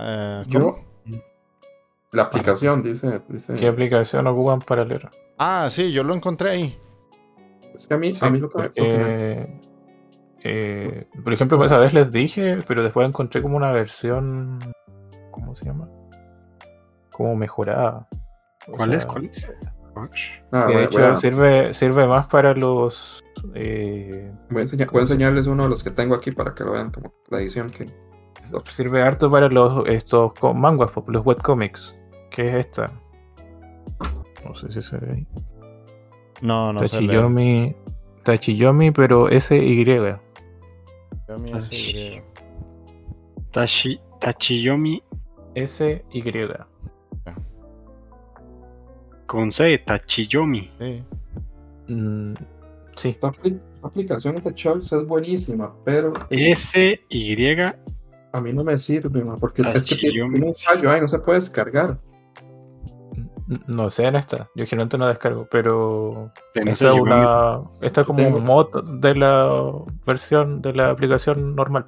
Eh, Yo. La aplicación dice, dice ¿Qué aplicación ocupan para leer? Ah, sí, yo lo encontré ahí. es que a mí, Sí, a mí lo que, me- lo que me- porque, eh, por ejemplo, esa vez les dije, pero después encontré como una versión, ¿cómo se llama? Como mejorada. O ¿Cuál es? ¿Cuál es? Ah, que de hecho a, sirve, sirve más para los... eh, voy a enseñar- voy a enseñarles uno de los que tengo aquí para que lo vean como la edición que sirve harto para los estos manguas, los webcomics. Que es esta. No sé si se ve ahí. No, no sé leer. Tachiyomi. Tachiyomi, pero S-Y. Tachiyomi es Y. Tashi, Tachiyomi S-Y. con C, Tachiyomi. Sí. Mm, sí. esta apli- aplicación de Charles es buenísima, pero S, Y, a mí no me sirve, porque es que tiene, Tachiyomi. tiene un fallo ahí, no se puede descargar. No sé en esta. Yo generalmente no descargo, pero. Esta es una. Esta es como Tengo- un mod de la versión de la aplicación normal.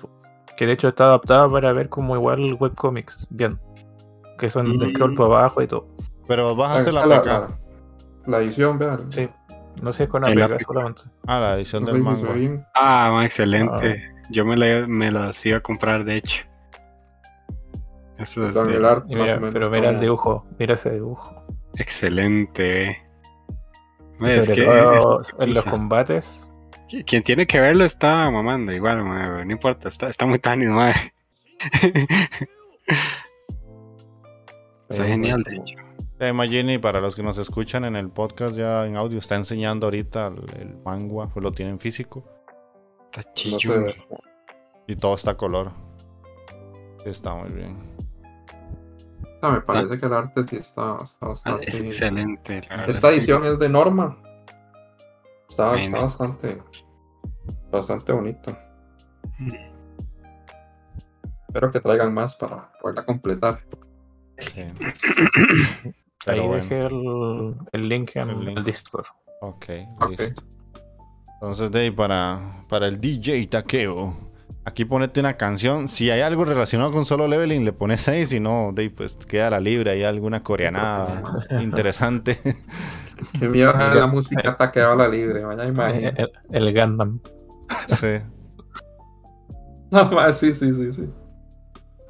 Que de hecho está adaptada para ver como igual webcomics. Bien. Que son de scroll Mm. por abajo y todo. Pero Ahí bajaste la está APK. la, la edición, vean. Sí. No sé si es con APK solamente. Ah, la edición del manga. Ah, excelente. Yo me, la, me las iba a comprar, de hecho. Eso es de- mira, pero mira el dibujo. Mira ese dibujo. Excelente. Es sobre que todo es- en los combates. Qui- Quien tiene que verlo está mamando, igual, no importa, está, está muy tan ma. <laughs> Está genial, de hecho. Eh, Magini, para los que nos escuchan en el podcast ya en audio, está enseñando ahorita el, el manga, pues lo tiene en físico. Tachiyomi. ve. Y todo está a color. Está muy bien. Ah, me parece que el arte sí está, está Ah, bastante. es excelente. Esta edición es de Norma. Está, bastante, bastante bonito. Mm. Espero que traigan más para poderla completar. Sí. <coughs> Ahí bueno, dejé el, el link en El link. el Discord. ok, Ok. listo. Entonces, de ahí para, para el DJ Takeo. Aquí ponete una canción. Si hay algo relacionado con solo leveling, le pones ahí. Si no, de ahí, pues queda la libre. Hay alguna coreanada <laughs> interesante. Qué miedo a la música taqueada a la libre, vaya imagino. El, el Gundam. sí. <laughs> No, sí, sí, sí, sí.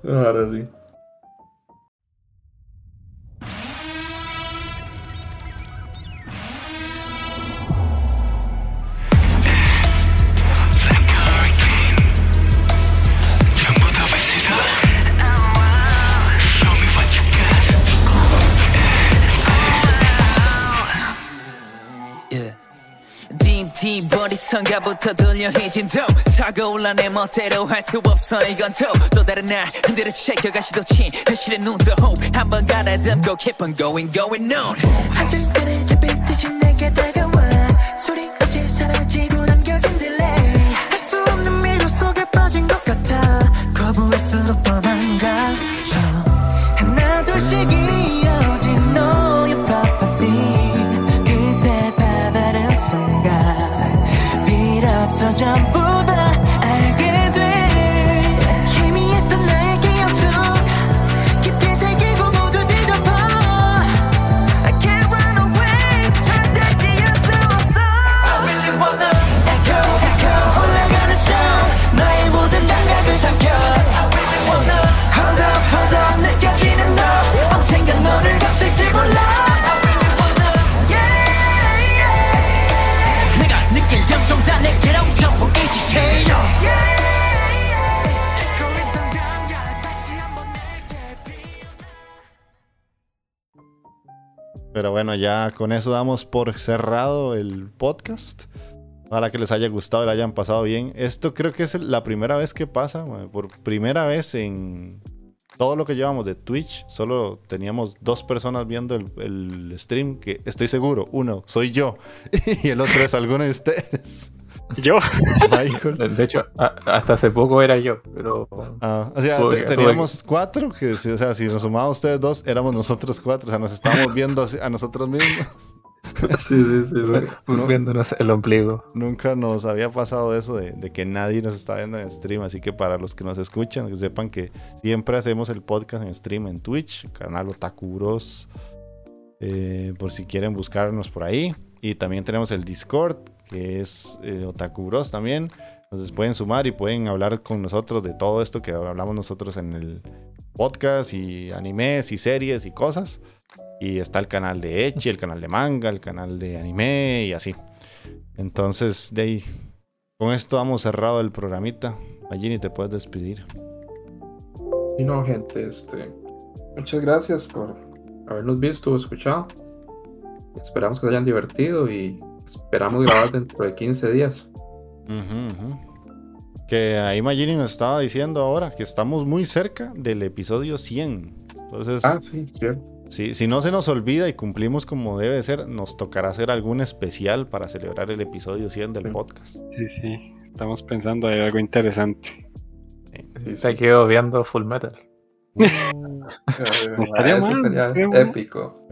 Ahora sí. 머리선가부터 들려 해진도 차가올라 내 멋대로 할 수 없어 이건 또 또 다른 날 흔들어 챙겨가 시도친 현실의 눈도 hope 한번 가다듬고 keep on going going on 한순간에 Pero bueno, ya con eso damos por cerrado el podcast. Ojalá que les haya gustado y le hayan pasado bien. Esto creo que es la primera vez que pasa. Por primera vez en todo lo que llevamos de Twitch, solo teníamos dos personas viendo el, el stream. Que estoy seguro, uno soy yo <laughs> y el otro es alguno de ustedes. Yo. Michael. De hecho, a- hasta hace poco era yo, pero Ah, o sea, Tuve teníamos cuatro, que si- o sea, si nos sumamos ustedes dos, éramos nosotros cuatro, o sea, nos estábamos <laughs> viendo a nosotros mismos. Sí, sí, sí. No. viéndonos el ombligo. Nunca nos había pasado eso de, de que nadie nos está viendo en stream, así que para los que nos escuchan, que sepan que siempre hacemos el podcast en stream en Twitch, canal Otaku Bros, eh, por si quieren buscarnos por ahí. Y también tenemos el Discord, que es eh, Otaku Bros también. Entonces pueden sumar y pueden hablar con nosotros de todo esto que hablamos nosotros en el podcast y animes y series y cosas. Y está el canal de Echi, el canal de manga, el canal de anime y así. Entonces, de ahí, con esto hemos cerrado el programita. Magini, te puedes despedir. Y no, gente, este. Muchas gracias por habernos visto escuchado. Esperamos que se hayan divertido y esperamos grabar dentro de 15 días. Que ahí Magini nos estaba diciendo ahora que estamos muy cerca del episodio 100. Entonces, Ah, sí, cierto. si, si no se nos olvida y cumplimos como debe ser, nos tocará hacer algún especial para celebrar el episodio 100 del Sí. podcast. Sí, sí. Estamos pensando en algo interesante. Sí, Se sí. quedó viendo Full Metal. Eh, <laughs> estaría mal, sería estaría épico. <laughs>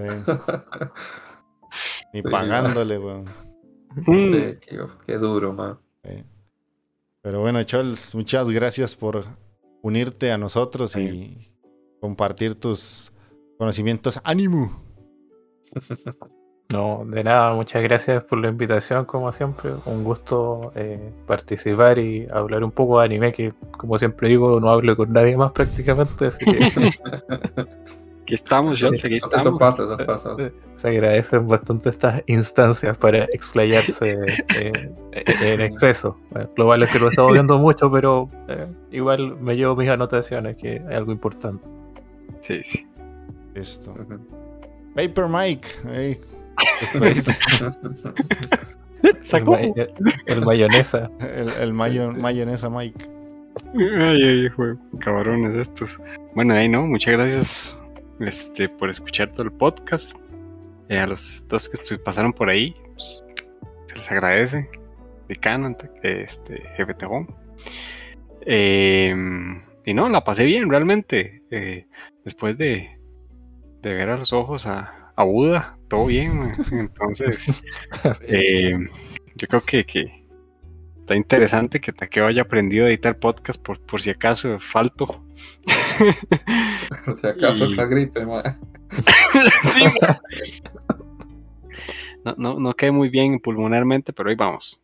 Ni Sí, pagándole, weón. Sí, qué, qué duro, man. Pero bueno, Chols, muchas gracias por unirte a nosotros y compartir tus conocimientos. ¡Ánimo! No, de nada, muchas gracias por la invitación, como siempre. Un gusto eh, participar y hablar un poco de anime, que como siempre digo, no hablo con nadie más prácticamente, así que <laughs> Aquí estamos, yo, aquí Eso, estamos. eso pasa, eso pasa. se agradecen bastante estas instancias para explayarse <laughs> eh, en exceso. Eh, Lo malo es que lo he estado viendo mucho, pero eh, igual me llevo mis anotaciones, que es algo importante. Sí, sí. Listo. Paper Mike. ey, despedite. <laughs> El, Sacó. ma- el- el mayonesa. el el mayo- mayonesa Mike. Ay, ay, jue- cabrones estos. Bueno, ahí no, muchas gracias este, por escuchar todo el podcast. Eh, a los dos que pasaron por ahí, pues, se les agradece. Decano, este, jefe Tejón. Eh, y no, la pasé bien, realmente. Eh, después de, de ver a los ojos a, a Buda, todo bien. <laughs> Entonces, <laughs> eh, yo creo que, que, está interesante que Takeo haya aprendido a editar podcast por, por si acaso falto. Por si acaso Y- otra gripe. <laughs> Sí, <laughs> no, no, no quedé muy bien pulmonarmente, pero ahí vamos.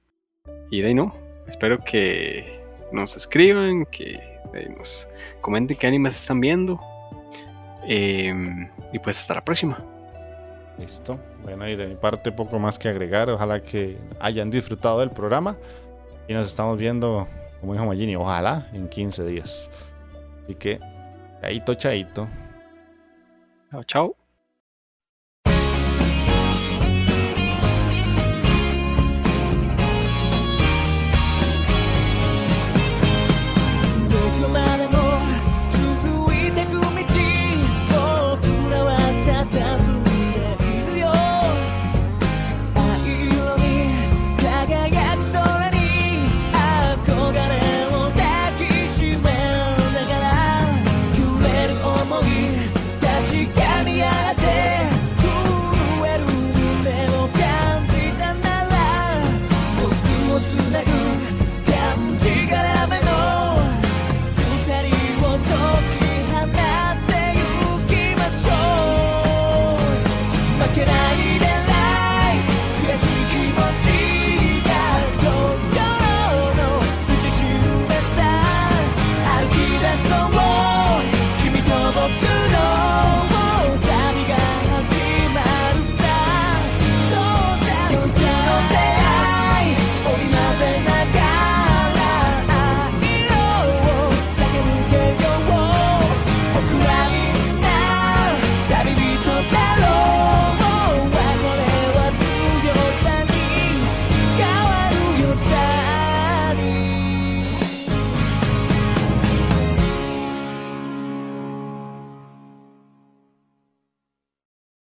Y de ahí no. Espero que nos escriban, que nos comenten qué animes están viendo. Em, y pues hasta la próxima. Listo. Bueno, y de mi parte poco más que agregar. Ojalá que hayan disfrutado del programa. Y nos estamos viendo, como dijo Magini, ojalá en 15 días. Así que, chaito, chaito. Chao, chao.